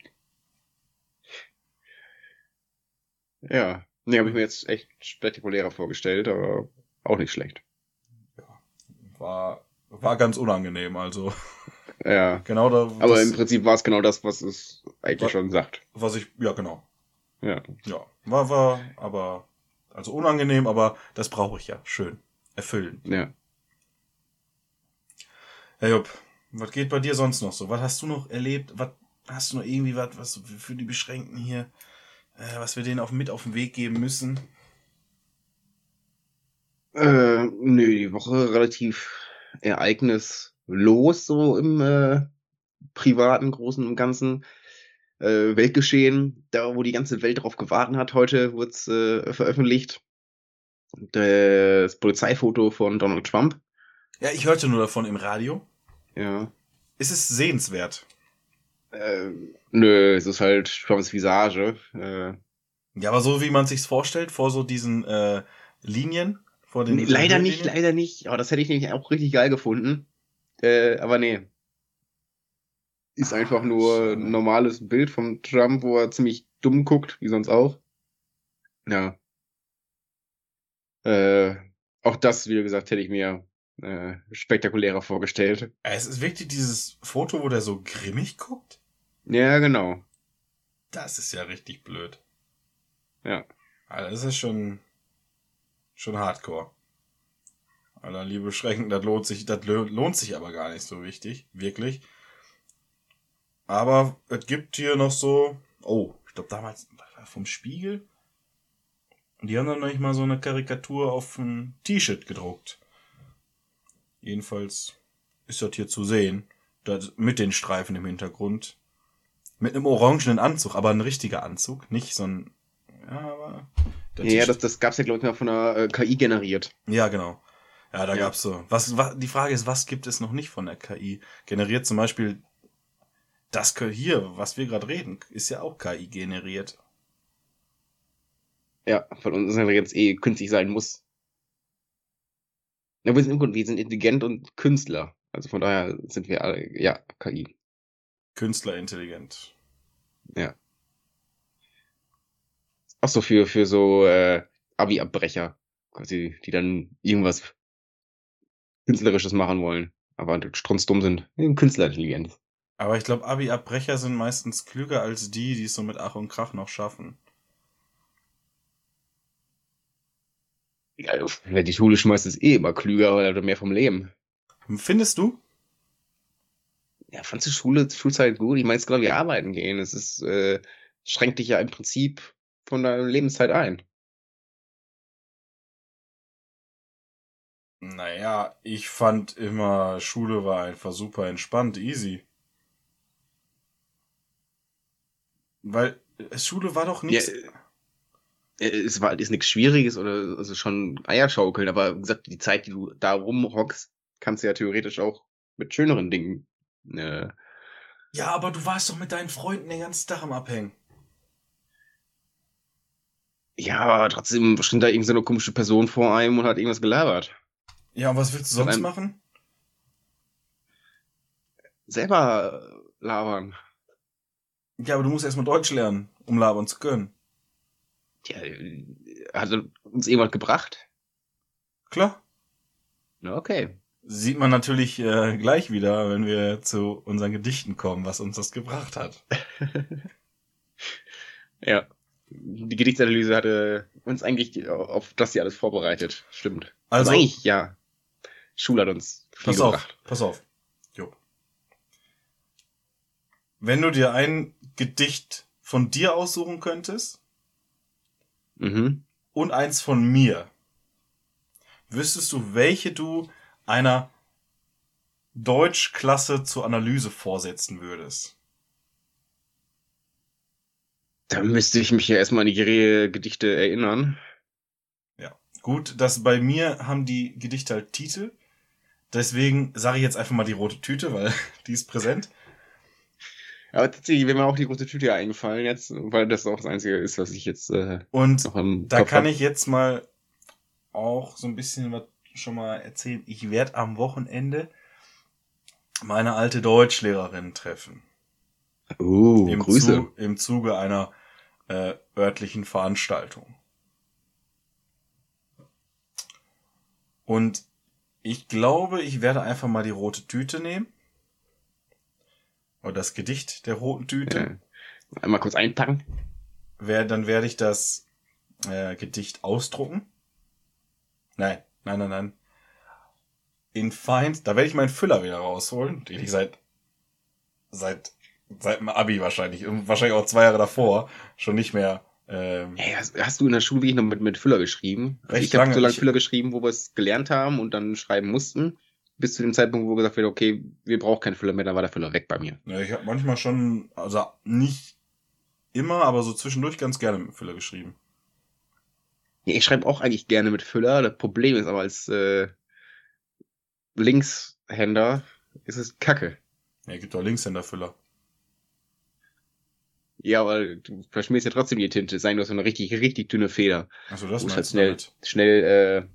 Speaker 3: Ja. Nee, habe ich mir jetzt echt spektakulärer vorgestellt, aber auch nicht schlecht.
Speaker 2: War, war ganz unangenehm, also
Speaker 3: Ja.
Speaker 2: genau da,
Speaker 3: Aber im Prinzip war es genau das, was es eigentlich
Speaker 2: Was-
Speaker 3: schon sagt.
Speaker 2: was ich, ja genau.
Speaker 3: Ja.
Speaker 2: Ja, war, war, aber, also unangenehm, aber das brauche ich ja. Schön. Erfüllen.
Speaker 3: Ja.
Speaker 2: Herr Jupp, was geht bei dir sonst noch so? Was hast du noch erlebt? Was hast du noch irgendwie was, was für die Beschränkten hier, äh, was wir denen auf, mit auf den Weg geben müssen?
Speaker 3: Äh, nö, die Woche relativ ereignislos, so im äh, privaten, großen und ganzen äh, Weltgeschehen. Da, wo die ganze Welt drauf gewartet hat, heute wurde es äh, veröffentlicht. Das Polizeifoto von Donald Trump.
Speaker 2: Ja, ich hörte nur davon im Radio.
Speaker 3: Ja.
Speaker 2: Ist es sehenswert?
Speaker 3: Äh, nö, es ist halt Trumps Visage. Äh,
Speaker 2: Ja, aber so wie man sich's vorstellt, vor so diesen äh, Linien, vor den
Speaker 3: nee, leider nicht, leider nicht. Aber das hätte ich nämlich auch richtig geil gefunden. Äh, aber nee. Ist
Speaker 2: Ah,
Speaker 3: einfach nur ein normales Bild von Trump, wo er ziemlich dumm guckt, wie sonst auch. Ja. Äh, auch das, wie gesagt, hätte ich mir äh, spektakulärer vorgestellt.
Speaker 2: Es ist wirklich dieses Foto, wo der so grimmig guckt.
Speaker 3: Ja, genau.
Speaker 2: Das ist ja richtig blöd.
Speaker 3: Ja.
Speaker 2: Alter, das ist schon, schon hardcore. Alter, liebe Schrecken, das lohnt sich, das lo- lohnt sich aber gar nicht so wichtig, wirklich. Aber es gibt hier noch so, oh, ich glaube damals vom Spiegel. Und die haben dann noch nicht mal so eine Karikatur auf ein T-Shirt gedruckt. Jedenfalls ist das hier zu sehen. Das, mit den Streifen im Hintergrund. Mit einem orangenen Anzug, aber ein richtiger Anzug, nicht so ein. Ja, aber.
Speaker 3: Ja, das, das gab's ja, glaube ich, mal von der äh, KI generiert.
Speaker 2: ja, genau. Ja, da
Speaker 3: Ja.
Speaker 2: gab's so. Was, was, die Frage ist, was gibt es noch nicht von der KI? Generiert zum Beispiel das hier, was wir gerade reden, ist ja auch KI generiert.
Speaker 3: Ja, von uns ist ja jetzt eh künstlich sein muss. Ja, wir sind im Grunde, wir sind intelligent und Künstler. Also von daher sind wir alle, ja, KI.
Speaker 2: Künstlerintelligent.
Speaker 3: Auch so für, für so äh, Abi-Abbrecher, quasi, die dann irgendwas Künstlerisches machen wollen, aber strunzdumm sind. Künstlerintelligenz.
Speaker 2: Aber ich glaube, Abi-Abbrecher sind meistens klüger als die, die es so mit Ach und Krach noch schaffen.
Speaker 3: Ja, wer die Schule schmeißt, ist eh immer klüger, weil er hat mehr vom Leben.
Speaker 2: Findest du?
Speaker 3: Ja, fandst du Schule, Schulzeit gut? Ich meine, es genau wie arbeiten gehen. Es ist, äh, schränkt dich ja im Prinzip von deiner Lebenszeit ein.
Speaker 2: Naja, ich fand immer, Schule war einfach super entspannt, easy. Weil äh, Schule war doch nichts.
Speaker 3: Ja, Äh, Es war, ist nichts Schwieriges oder also schon Eierschaukeln, aber wie gesagt, die Zeit, die du da rumhockst, kannst du ja theoretisch auch mit schöneren Dingen. Äh,
Speaker 2: Ja, aber du warst doch mit deinen Freunden den ganzen Tag am Abhängen.
Speaker 3: ja, aber trotzdem stand da irgendeine so eine komische Person vor einem und hat irgendwas gelabert.
Speaker 2: Ja, und was willst du sonst machen?
Speaker 3: Selber äh, labern.
Speaker 2: Ja, aber du musst erstmal Deutsch lernen, um labern zu können.
Speaker 3: Ja, äh, hat uns irgendwas gebracht?
Speaker 2: Klar.
Speaker 3: Na, okay.
Speaker 2: Sieht man natürlich äh, gleich wieder, wenn wir zu unseren Gedichten kommen, was uns das gebracht hat.
Speaker 3: Ja. Die Gedichtsanalyse hatte uns eigentlich auf das hier alles vorbereitet. Stimmt.
Speaker 2: Also,
Speaker 3: Also eigentlich, ja. Schule hat uns viel
Speaker 2: pass auf,
Speaker 3: gebracht.
Speaker 2: pass auf. Jo. Wenn du dir ein Gedicht von dir aussuchen könntest
Speaker 3: Mhm.
Speaker 2: und eins von mir, wüsstest du, welche du einer Deutschklasse zur Analyse vorsetzen würdest?
Speaker 3: Da müsste ich mich ja erstmal an die Gere- Gedichte erinnern.
Speaker 2: Gut, dass bei mir haben die Gedichte halt Titel. Deswegen sage ich jetzt einfach mal die rote Tüte, weil die ist präsent.
Speaker 3: Aber tatsächlich wäre mir auch die große Tüte eingefallen jetzt, weil das auch das Einzige ist, was ich jetzt äh,
Speaker 2: Und
Speaker 3: noch im
Speaker 2: da
Speaker 3: Kopf
Speaker 2: kann
Speaker 3: hab.
Speaker 2: ich jetzt mal auch so ein bisschen was schon mal erzählen. Ich werde am Wochenende meine alte Deutschlehrerin treffen.
Speaker 3: Uh,
Speaker 2: Im,
Speaker 3: Grüße.
Speaker 2: Zu, Im Zuge einer äh, örtlichen Veranstaltung. Und ich glaube, ich werde einfach mal die rote Tüte nehmen. Oder das Gedicht der roten Tüte.
Speaker 3: Ja. Einmal kurz einpacken.
Speaker 2: Wer, dann werde ich das äh, Gedicht ausdrucken. Nein, nein, nein, nein. In Feind, da werde ich meinen Füller wieder rausholen, den ich seit seit seit dem Abi wahrscheinlich und wahrscheinlich auch zwei Jahre davor schon nicht mehr. Ähm,
Speaker 3: Hey, hast, hast du in der Schule wirklich noch mit, mit Füller geschrieben? Ich habe so lange Füller geschrieben, wo wir es gelernt haben und dann schreiben mussten. Bis zu dem Zeitpunkt, wo gesagt wird, okay, wir brauchen keinen Füller mehr, dann war der Füller weg bei mir.
Speaker 2: ja, ich habe manchmal schon, also nicht immer, aber so zwischendurch ganz gerne mit Füller geschrieben.
Speaker 3: Ja, ich schreibe auch eigentlich gerne mit Füller. Das Problem ist aber als äh, Linkshänder ist es kacke.
Speaker 2: Ja, gibt auch Linkshänder-Füller.
Speaker 3: Ja, aber du verschmierst ja trotzdem die Tinte. Sein, du hast so eine richtig, richtig dünne Feder.
Speaker 2: Achso, das
Speaker 3: es halt
Speaker 2: meinst du
Speaker 3: schnell,
Speaker 2: damit.
Speaker 3: schnell äh,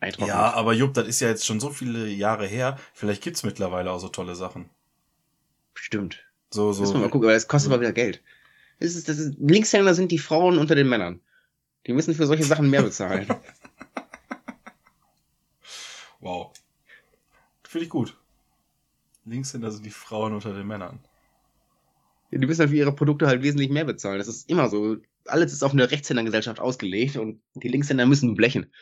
Speaker 3: eintrocknet.
Speaker 2: Ja, aber Jupp, das ist ja jetzt schon so viele Jahre her. Vielleicht gibt's mittlerweile auch so tolle Sachen.
Speaker 3: Stimmt.
Speaker 2: So,
Speaker 3: Müssen wir
Speaker 2: so.
Speaker 3: mal gucken, aber das kostet aber wieder Geld. Das ist, das ist, Linkshänder sind die Frauen unter den Männern. Die müssen für solche Sachen mehr bezahlen.
Speaker 2: Wow. Finde ich gut. Linkshänder sind die Frauen unter den Männern.
Speaker 3: die müssen halt für ihre Produkte halt wesentlich mehr bezahlen. Das ist immer so. Alles ist auf eine Rechtshändergesellschaft ausgelegt und die Linkshänder müssen blechen.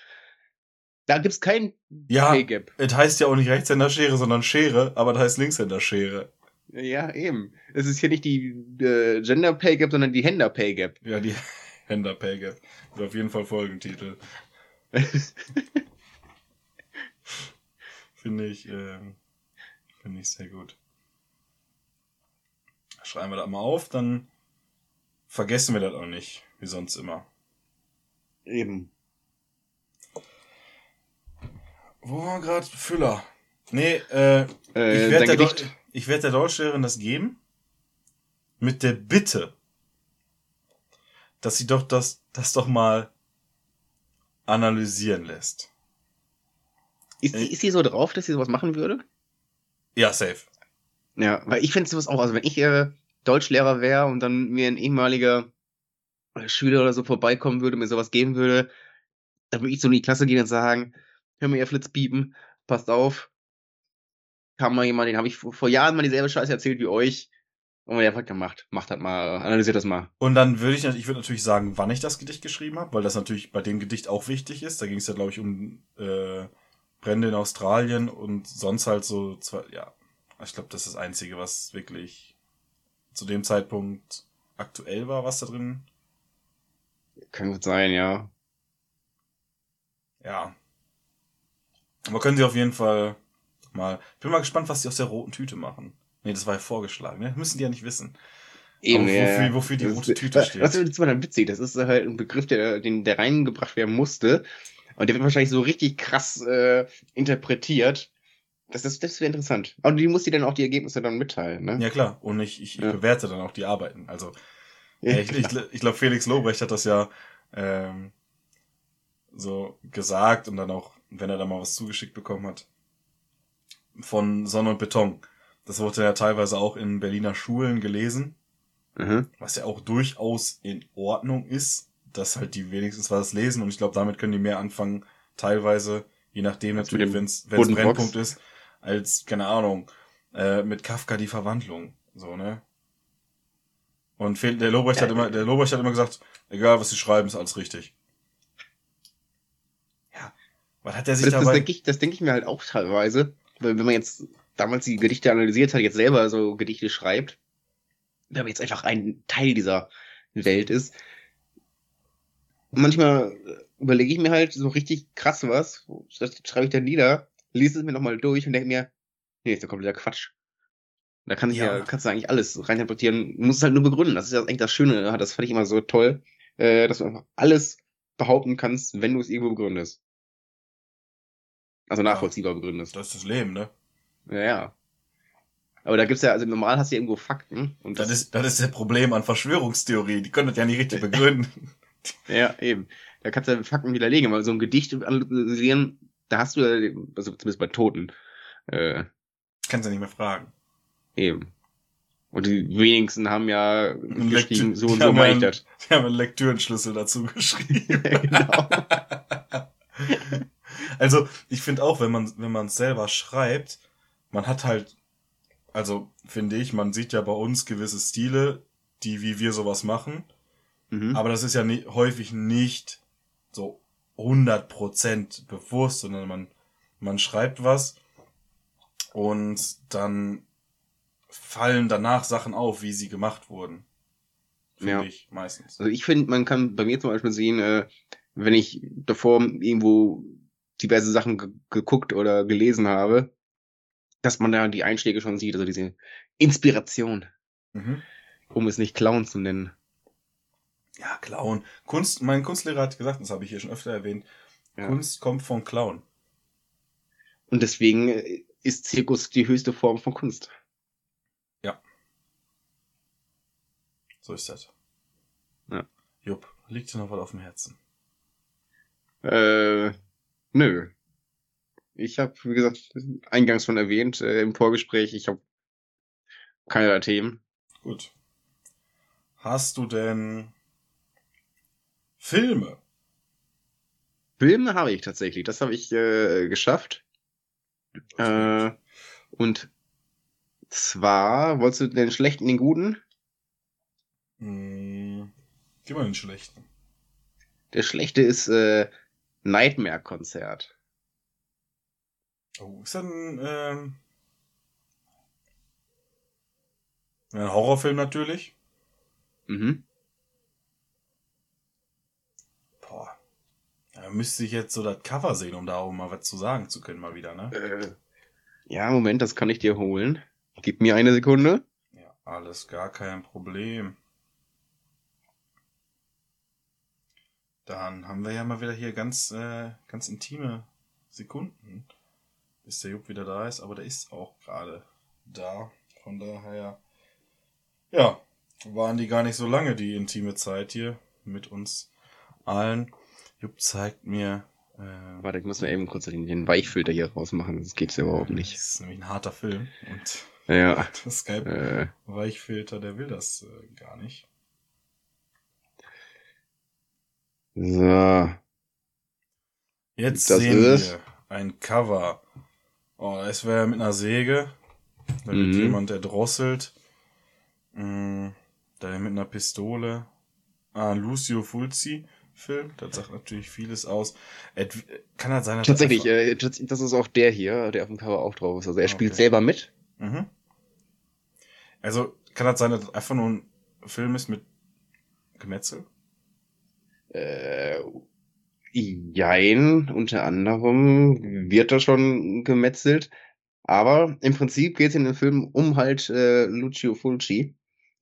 Speaker 3: Da gibt's kein
Speaker 2: Ja,
Speaker 3: Pay Gap.
Speaker 2: es heißt ja auch nicht Rechtshänder-Schere, sondern Schere, aber das heißt Linkshänder-Schere.
Speaker 3: Ja, eben. Es ist hier nicht die äh, Gender Pay Gap, sondern die Händer Pay Gap.
Speaker 2: Ja, die Händer-Pay Gap. Wird auf jeden Fall Folgentitel. Finde ich, ähm, finde ich sehr gut. Schreiben wir das mal auf, dann vergessen wir das auch nicht, wie sonst immer.
Speaker 3: eben.
Speaker 2: Wo war gerade Füller? Nee, äh,
Speaker 3: Äh,
Speaker 2: ich werde der, ich werd der Deutschlehrerin das geben. Mit der Bitte, dass sie doch das, das doch mal analysieren lässt.
Speaker 3: Ist, sie- ist sie so drauf, dass sie sowas machen würde?
Speaker 2: Ja, safe.
Speaker 3: Ja, weil ich finde sowas auch, also wenn ich äh, Deutschlehrer wäre und dann mir ein ehemaliger äh, Schüler oder so vorbeikommen würde, mir sowas geben würde, dann würde ich so in die Klasse gehen und sagen, hör mal, ihr Flitzpiepen, passt auf, kam mal jemand, den habe ich vor, vor Jahren mal dieselbe Scheiße erzählt wie euch und der hat was gemacht, macht das mal, analysiert das mal.
Speaker 2: Und dann würde ich, ich würde natürlich sagen, wann ich das Gedicht geschrieben habe, weil das natürlich bei dem Gedicht auch wichtig ist. Da ging es ja, glaube ich, um äh, Brände in Australien und sonst halt so, zwei, ja, ich glaube, das ist das Einzige, was wirklich zu dem Zeitpunkt aktuell war, was da drin.
Speaker 3: Kann gut sein, ja.
Speaker 2: Ja. Aber können sie auf jeden Fall mal. Ich bin mal gespannt, was sie aus der roten Tüte machen. Nee, das war ja vorgeschlagen, ne? Müssen die ja nicht wissen.
Speaker 3: Eben,
Speaker 2: wofür-
Speaker 3: ja.
Speaker 2: wofür die rote Tüte steht.
Speaker 3: Was ist zwar dann witzig, das ist halt ein Begriff, der, den, der reingebracht werden musste. Und der wird wahrscheinlich so richtig krass äh, interpretiert. Das, ist, das wäre interessant. Aber die muss dir dann auch die Ergebnisse dann mitteilen, ne?
Speaker 2: Ja, klar. Und ich, ich, ich
Speaker 3: Ja.
Speaker 2: bewerte dann auch die Arbeiten. Also,
Speaker 3: Ja,
Speaker 2: Ja, ich ich, ich glaube, Felix Lobrecht hat das ja ähm, so gesagt und dann auch, wenn er da mal was zugeschickt bekommen hat, von Sonne und Beton. Das wurde ja teilweise auch in Berliner Schulen gelesen,
Speaker 3: Mhm.
Speaker 2: was ja auch durchaus in Ordnung ist, dass halt die wenigstens was lesen und ich glaube, damit können die mehr anfangen, teilweise, je nachdem
Speaker 3: mit
Speaker 2: natürlich, wenn es. Brennpunkt ist, als, keine Ahnung, äh, mit Kafka die Verwandlung. So, ne? Und der Lobrecht hat immer, der Lobrecht hat immer gesagt, egal was sie schreiben, ist alles richtig. Was hat er sich
Speaker 3: Das, das
Speaker 2: dabei?
Speaker 3: denke ich, das denk ich mir halt auch teilweise. Weil wenn man jetzt damals die Gedichte analysiert hat, jetzt selber so Gedichte schreibt, wenn man jetzt einfach ein Teil dieser Welt ist. Manchmal überlege ich mir halt so richtig krass was, das schreibe ich dann nieder, lese es mir nochmal durch und denke mir, nee, ist ja kompletter Quatsch. Da kann ich ja.
Speaker 2: Ja.
Speaker 3: kannst du eigentlich alles reininterpretieren, du musst es halt nur begründen. Das ist ja eigentlich das Schöne, das fand ich immer so toll, äh, dass du einfach alles behaupten kannst, wenn du es irgendwo begründest. Also nachvollziehbar begründest.
Speaker 2: Das ist das Leben, ne?
Speaker 3: Ja, ja. Aber da gibt's ja, also normal hast du ja irgendwo Fakten. Und
Speaker 2: Das ist, das ist das Problem an Verschwörungstheorien. Die können das ja nicht richtig begründen.
Speaker 3: ja, eben. Da kannst du ja Fakten widerlegen, aber so ein Gedicht analysieren, da hast du ja, also zumindest bei Toten, äh,
Speaker 2: Kannst ja nicht mehr fragen.
Speaker 3: eben. Und die wenigsten haben ja
Speaker 2: Lektü-
Speaker 3: geschrieben, so und so mache ich das.
Speaker 2: Die haben einen Lektürenschlüssel dazu geschrieben.
Speaker 3: genau.
Speaker 2: Also, ich finde auch, wenn man, wenn man es selber schreibt, man hat halt, also, finde ich, man sieht ja bei uns gewisse Stile, die, wie wir sowas machen.
Speaker 3: Mhm.
Speaker 2: Aber das ist ja nie, häufig nicht so 100% bewusst, sondern man, man schreibt was und dann fallen danach Sachen auf, wie sie gemacht wurden. Finde
Speaker 3: Ja.
Speaker 2: ich meistens.
Speaker 3: Also ich finde, man kann bei mir zum Beispiel sehen, äh, wenn ich davor irgendwo diverse Sachen ge geguckt oder gelesen habe, dass man da die Einschläge schon sieht, also diese Inspiration,
Speaker 2: Mhm.
Speaker 3: um es nicht Clown zu nennen.
Speaker 2: Ja, Clown. Kunst, mein Kunstlehrer hat gesagt, das habe ich hier schon öfter erwähnt,
Speaker 3: Ja.
Speaker 2: Kunst kommt von Clown.
Speaker 3: Und deswegen äh, ist Zirkus die höchste Form von Kunst.
Speaker 2: So ist das.
Speaker 3: Ja.
Speaker 2: Jupp, liegt dir noch was auf dem Herzen?
Speaker 3: Äh, nö. Ich habe, wie gesagt, eingangs schon erwähnt äh, im Vorgespräch, ich habe keinerlei Themen.
Speaker 2: Gut. Hast du denn Filme?
Speaker 3: Filme habe ich tatsächlich, das habe ich äh, geschafft. Äh, und zwar, wolltest du den schlechten, den guten?
Speaker 2: Hm, gib mal den schlechten.
Speaker 3: Der schlechte ist äh, Nightmare-Konzert.
Speaker 2: Oh, ist das ein, ähm, ein Horrorfilm natürlich?
Speaker 3: Mhm.
Speaker 2: Boah. Da müsste ich jetzt so das Cover sehen, um da auch mal was zu sagen zu können, mal wieder, ne?
Speaker 3: Äh, ja, Moment, das kann ich dir holen. Gib mir eine Sekunde.
Speaker 2: Ja, alles gar kein Problem. Dann haben wir ja mal wieder hier ganz, äh, ganz intime Sekunden, bis der Jupp wieder da ist, aber der ist auch gerade da. Von daher, ja, waren die gar nicht so lange, die intime Zeit hier mit uns allen. Jupp zeigt mir, äh,
Speaker 3: Warte, ich muss mal eben kurz den, den Weichfilter hier rausmachen, das geht's ja überhaupt nicht.
Speaker 2: Das ist nämlich ein harter Film und
Speaker 3: Ja,
Speaker 2: der Skype
Speaker 3: äh,
Speaker 2: Weichfilter, der will das äh, gar nicht.
Speaker 3: So.
Speaker 2: Jetzt
Speaker 3: Das
Speaker 2: sehen
Speaker 3: ist-
Speaker 2: wir ein Cover. Oh, es wäre mit einer Säge. Da wird
Speaker 3: Mhm.
Speaker 2: jemand erdrosselt. Mm, Da mit einer Pistole. Ah, Lucio Fulci Film. Das sagt natürlich vieles aus. Kann das sein, dass das
Speaker 3: Tatsächlich,
Speaker 2: einfach-
Speaker 3: äh, das das ist auch der hier, der auf dem Cover auch drauf ist. Also er spielt
Speaker 2: Okay.
Speaker 3: selber mit.
Speaker 2: Mhm. Also, kann das sein, dass das einfach nur ein Film ist mit Gemetzel?
Speaker 3: Äh, jein, unter anderem wird da schon gemetzelt. Aber im Prinzip geht es in dem Film um halt äh, Lucio Fulci,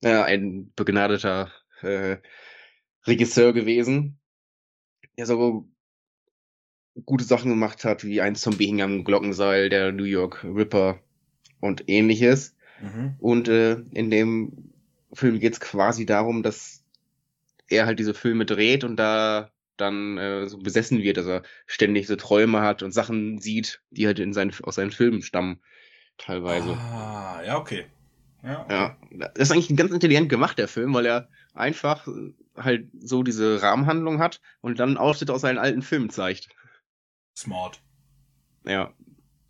Speaker 3: äh, ein begnadeter äh, Regisseur gewesen, der so gute Sachen gemacht hat, wie ein Zombie hing am Glockenseil, der New York Ripper und ähnliches.
Speaker 2: Mhm.
Speaker 3: Und äh, in dem Film geht es quasi darum, dass er halt diese Filme dreht und da dann äh, so besessen wird, dass er ständig so Träume hat und Sachen sieht, die halt in seinen, aus seinen Filmen stammen, teilweise.
Speaker 2: Ah, ja, okay. Ja,
Speaker 3: Ja, das ist eigentlich ganz intelligent gemacht, der Film, weil er einfach äh, halt so diese Rahmenhandlung hat und dann Ausschnitte aus seinen alten Filmen zeigt.
Speaker 2: smart.
Speaker 3: Ja,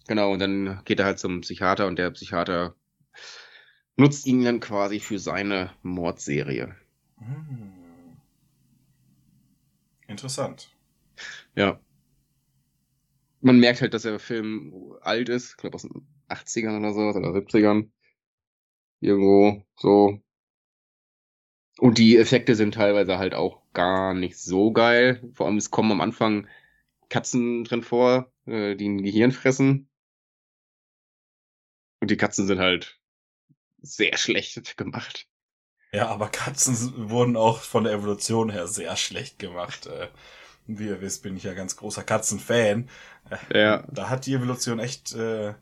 Speaker 3: genau. Und dann geht er halt zum Psychiater und der Psychiater nutzt ihn dann quasi für seine Mordserie.
Speaker 2: Hm. Interessant.
Speaker 3: Ja. Man merkt halt, dass der Film alt ist, ich glaube aus den 80ern oder so, oder 70ern. Irgendwo so. Und die Effekte sind teilweise halt auch gar nicht so geil. Vor allem, es kommen am Anfang Katzen drin vor, äh, die ein Gehirn fressen. Und die Katzen sind halt sehr schlecht gemacht.
Speaker 2: Ja, aber Katzen wurden auch von der Evolution her sehr schlecht gemacht. Äh, Wie ihr wisst, bin ich ja ganz großer Katzenfan. Äh,
Speaker 3: Ja.
Speaker 2: Da hat die Evolution echt, äh,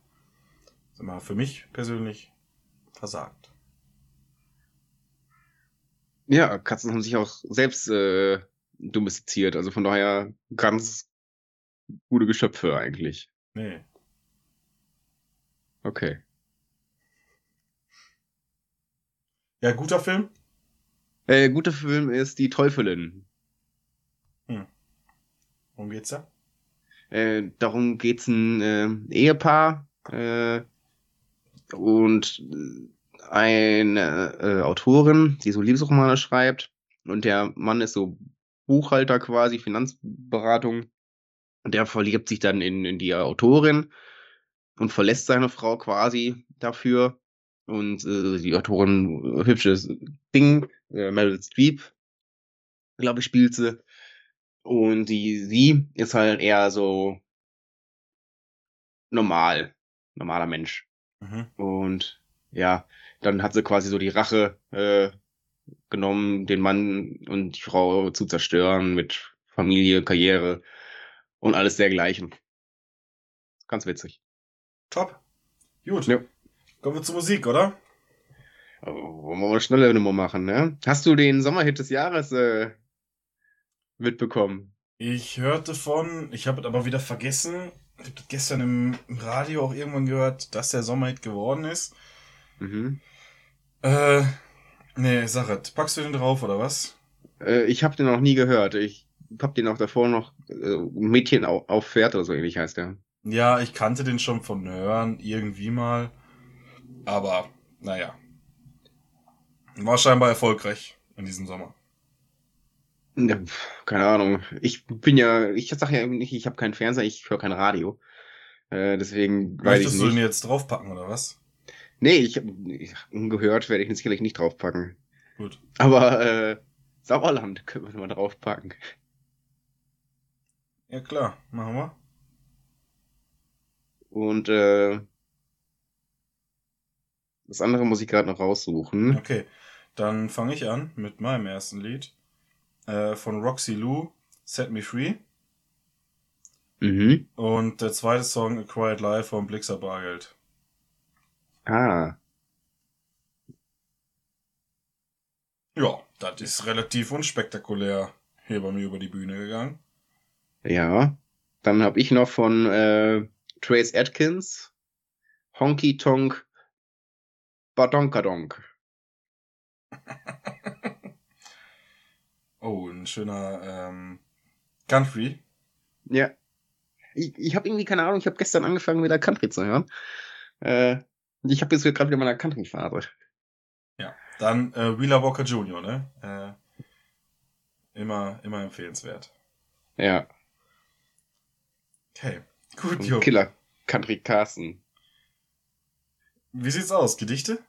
Speaker 2: sag mal, für mich persönlich versagt.
Speaker 3: Ja, Katzen haben sich auch selbst äh, domestiziert, also von daher ganz gute Geschöpfe eigentlich.
Speaker 2: Nee.
Speaker 3: Okay.
Speaker 2: Ja, guter Film.
Speaker 3: Äh, guter Film ist Die Teufelin.
Speaker 2: Worum geht's da?
Speaker 3: Äh, darum geht's ein äh, Ehepaar äh, und eine äh, Autorin, die so Liebesromane schreibt. Und der Mann ist so Buchhalter quasi, Finanzberatung. Und der verliebt sich dann in, in die Autorin und verlässt seine Frau quasi dafür. Und äh, die Autorin, äh, hübsches Ding, äh, Meryl Streep, glaube ich, spielt sie. Und die, sie ist halt eher so normal, normaler Mensch.
Speaker 2: Mhm.
Speaker 3: Und ja, dann hat sie quasi so die Rache äh, genommen, den Mann und die Frau zu zerstören mit Familie, Karriere und alles dergleichen. Ganz witzig.
Speaker 2: Top. Gut.
Speaker 3: Ja.
Speaker 2: Kommen wir zur Musik, oder?
Speaker 3: Aber wollen wir mal schneller Nummer machen, ne? Hast du den Sommerhit des Jahres äh, mitbekommen?
Speaker 2: Ich hörte von, ich habe es aber wieder vergessen, ich habe gestern im, im Radio auch irgendwann gehört, dass der Sommerhit geworden ist.
Speaker 3: Mhm.
Speaker 2: Äh, nee, sag es. Packst du den drauf, oder was?
Speaker 3: Äh, ich habe den noch nie gehört. Ich hab den auch davor noch äh, Mädchen auf, auf Pferd oder so ähnlich heißt der.
Speaker 2: Ja, ich kannte den schon von Hören, irgendwie mal. Aber, naja. War scheinbar erfolgreich in diesem Sommer.
Speaker 3: Ja, keine Ahnung. Ich bin ja, ich sag ja eben nicht, ich habe keinen Fernseher, ich höre kein Radio. Äh, deswegen weiß ich
Speaker 2: Möchtest du den jetzt draufpacken, oder was?
Speaker 3: Nee, ich, hab- ich gehört werde ich ihn sicherlich nicht draufpacken.
Speaker 2: Gut.
Speaker 3: Aber äh, Sauerland können wir mal draufpacken.
Speaker 2: Ja, klar. Machen wir.
Speaker 3: Und äh, das andere muss ich gerade noch raussuchen.
Speaker 2: Okay. Dann fange ich an mit meinem ersten Lied. Äh, von Roxy Lou, Set Me Free.
Speaker 3: Mhm.
Speaker 2: Und der zweite Song, A Quiet Life von Blixer Bargeld.
Speaker 3: Ah.
Speaker 2: Ja, das ist relativ unspektakulär hier bei mir über die Bühne gegangen.
Speaker 3: Ja. Dann habe ich noch von äh, Trace Atkins Honky Tonk Badonkadonk.
Speaker 2: Oh, ein schöner ähm, Country.
Speaker 3: Ja. Ich, ich habe irgendwie keine Ahnung, ich habe gestern angefangen wieder Country zu hören. Äh, ich habe jetzt gerade wieder meine Country-Phase.
Speaker 2: Ja. Dann äh, Wheeler Walker Jr., ne? Äh, immer, immer empfehlenswert.
Speaker 3: Ja.
Speaker 2: Okay. Gut.
Speaker 3: Killer Country Carsten.
Speaker 2: Wie sieht's aus? Gedichte?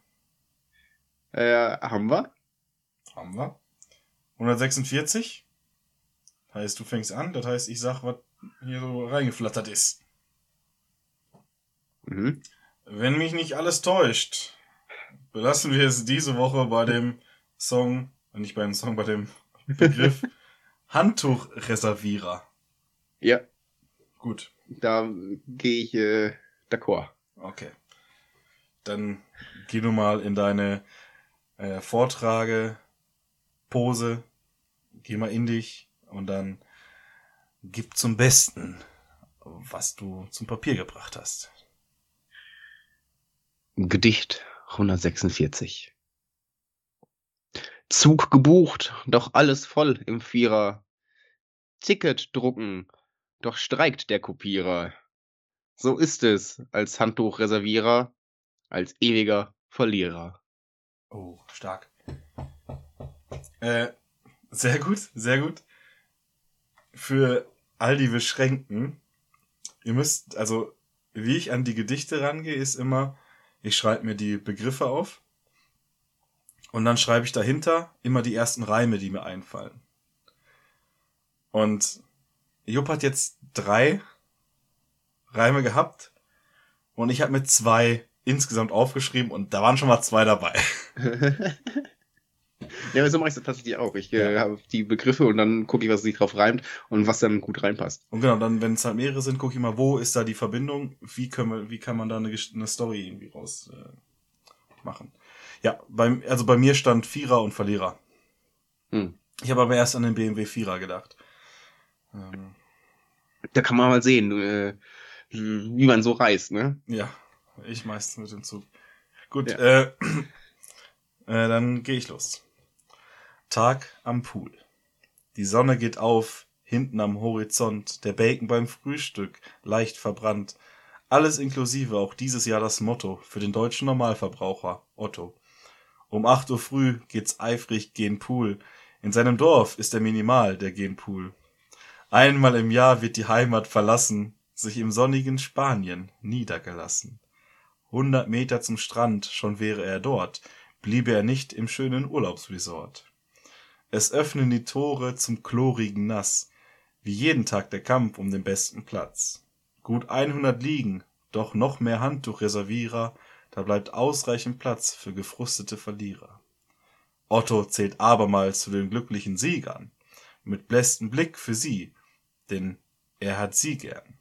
Speaker 3: Äh, haben wir?
Speaker 2: Haben wir. 146. Heißt, du fängst an. Das heißt, ich sag, was hier so reingeflattert ist.
Speaker 3: Mhm.
Speaker 2: Wenn mich nicht alles täuscht, belassen wir es diese Woche bei dem Song, äh, nicht bei dem Song, bei dem Begriff Handtuchreservierer.
Speaker 3: Ja,
Speaker 2: Gut,
Speaker 3: da gehe ich äh, d'accord.
Speaker 2: okay. Dann geh du mal in deine äh, Vortrage, Pose, geh mal in dich und dann gib zum Besten, was du zum Papier gebracht hast.
Speaker 3: Gedicht 146. Zug gebucht, doch alles voll im Vierer. Ticket drucken, doch streikt der Kopierer. So ist es als Handtuchreservierer, als ewiger Verlierer.
Speaker 2: Oh, stark. Äh, sehr gut, sehr gut. Für all die Beschränkten, ihr müsst, also, wie ich an die Gedichte rangehe, ist immer, ich schreibe mir die Begriffe auf und dann schreibe ich dahinter immer die ersten Reime, die mir einfallen. Und Jupp hat jetzt drei Reime gehabt und ich habe mir zwei insgesamt aufgeschrieben und da waren schon mal zwei dabei.
Speaker 3: ja, aber so mache ich das tatsächlich auch. Ich äh, habe die Begriffe und dann gucke ich, was sich drauf reimt und was dann gut reinpasst.
Speaker 2: Und genau, dann, wenn es halt mehrere sind, gucke ich mal, wo ist da die Verbindung? Wie können wir, wie kann man da eine, eine Story irgendwie raus äh, machen? Ja, beim, also bei mir stand Vierer und Verlierer.
Speaker 3: Hm.
Speaker 2: Ich habe aber erst an den BMW Vierer gedacht. Ähm,
Speaker 3: Da kann man mal sehen, äh, wie man so reist, ne?
Speaker 2: ja, ich meistens mit dem Zug. Gut,
Speaker 3: Ja.
Speaker 2: äh, äh, dann gehe ich los. Tag am Pool. Die Sonne geht auf, hinten am Horizont, der Bacon beim Frühstück, leicht verbrannt. Alles inklusive, auch dieses Jahr das Motto für den deutschen Normalverbraucher, Otto. Um 8 Uhr früh geht's eifrig gen Pool. In seinem Dorf ist er minimal, der gen Pool. Einmal im Jahr wird die Heimat verlassen, sich im sonnigen Spanien niedergelassen. Hundert Meter zum Strand, schon wäre er dort, bliebe er nicht im schönen Urlaubsresort. Es öffnen die Tore zum chlorigen Nass, wie jeden Tag der Kampf um den besten Platz. Gut 100 liegen, doch noch mehr Handtuchreservierer, da bleibt ausreichend Platz für gefrustete Verlierer. Otto zählt abermals zu den glücklichen Siegern, mit blästem Blick für sie, denn er hat sie gern.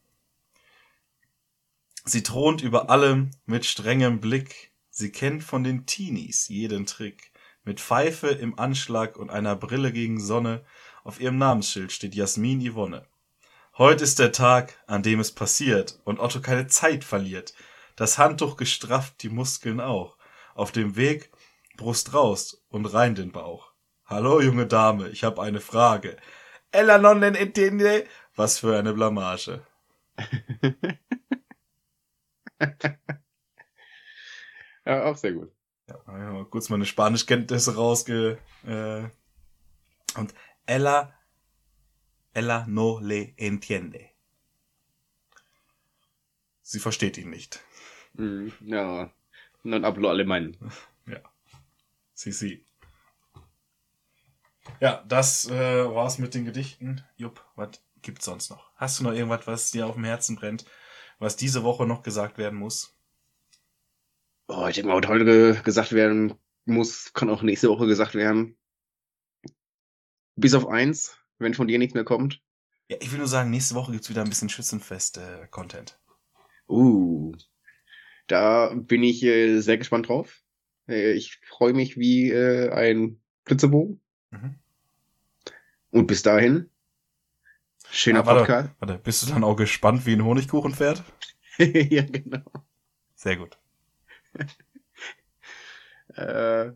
Speaker 2: Sie thront über allem mit strengem Blick, sie kennt von den Teenies jeden Trick. Mit Pfeife im Anschlag und einer Brille gegen Sonne, auf ihrem Namensschild steht Jasmin Yvonne. Heut ist der Tag, an dem es passiert und Otto keine Zeit verliert. Das Handtuch gestrafft, die Muskeln auch. Auf dem Weg, Brust raus und rein den Bauch. Hallo, junge Dame, ich hab eine Frage. Ella non entiende? Was für eine Blamage.
Speaker 3: Ja, auch sehr gut.
Speaker 2: Ja, mal kurz meine Spanischkenntnisse rausge... Äh, und Ella... Ella no le entiende. Sie versteht ihn nicht.
Speaker 3: Mhm. Ja, non hablo alemán.
Speaker 2: Sie, sie. Ja, das äh, war's mit den Gedichten. Jupp, was gibt's sonst noch? Hast du noch irgendwas, was dir auf dem Herzen brennt, was diese Woche noch gesagt werden muss?
Speaker 3: Oh, ich denke mal, was heute ge gesagt werden muss, kann auch nächste Woche gesagt werden. Bis auf eins, wenn von dir nichts mehr kommt.
Speaker 2: Ja, ich will nur sagen, nächste Woche gibt's wieder ein bisschen Schützenfest-Content.
Speaker 3: Uh, da bin ich äh, sehr gespannt drauf. Äh, ich freue mich wie äh, ein Blitzebogen.
Speaker 2: Mhm.
Speaker 3: Und bis dahin, schöner
Speaker 2: Ah, warte.
Speaker 3: Podcast.
Speaker 2: Warte, bist du dann auch gespannt wie ein Honigkuchenpferd?
Speaker 3: ja, genau.
Speaker 2: Sehr gut.
Speaker 3: Äh,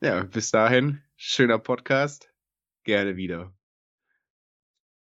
Speaker 3: ja, bis dahin, schöner Podcast. Gerne wieder.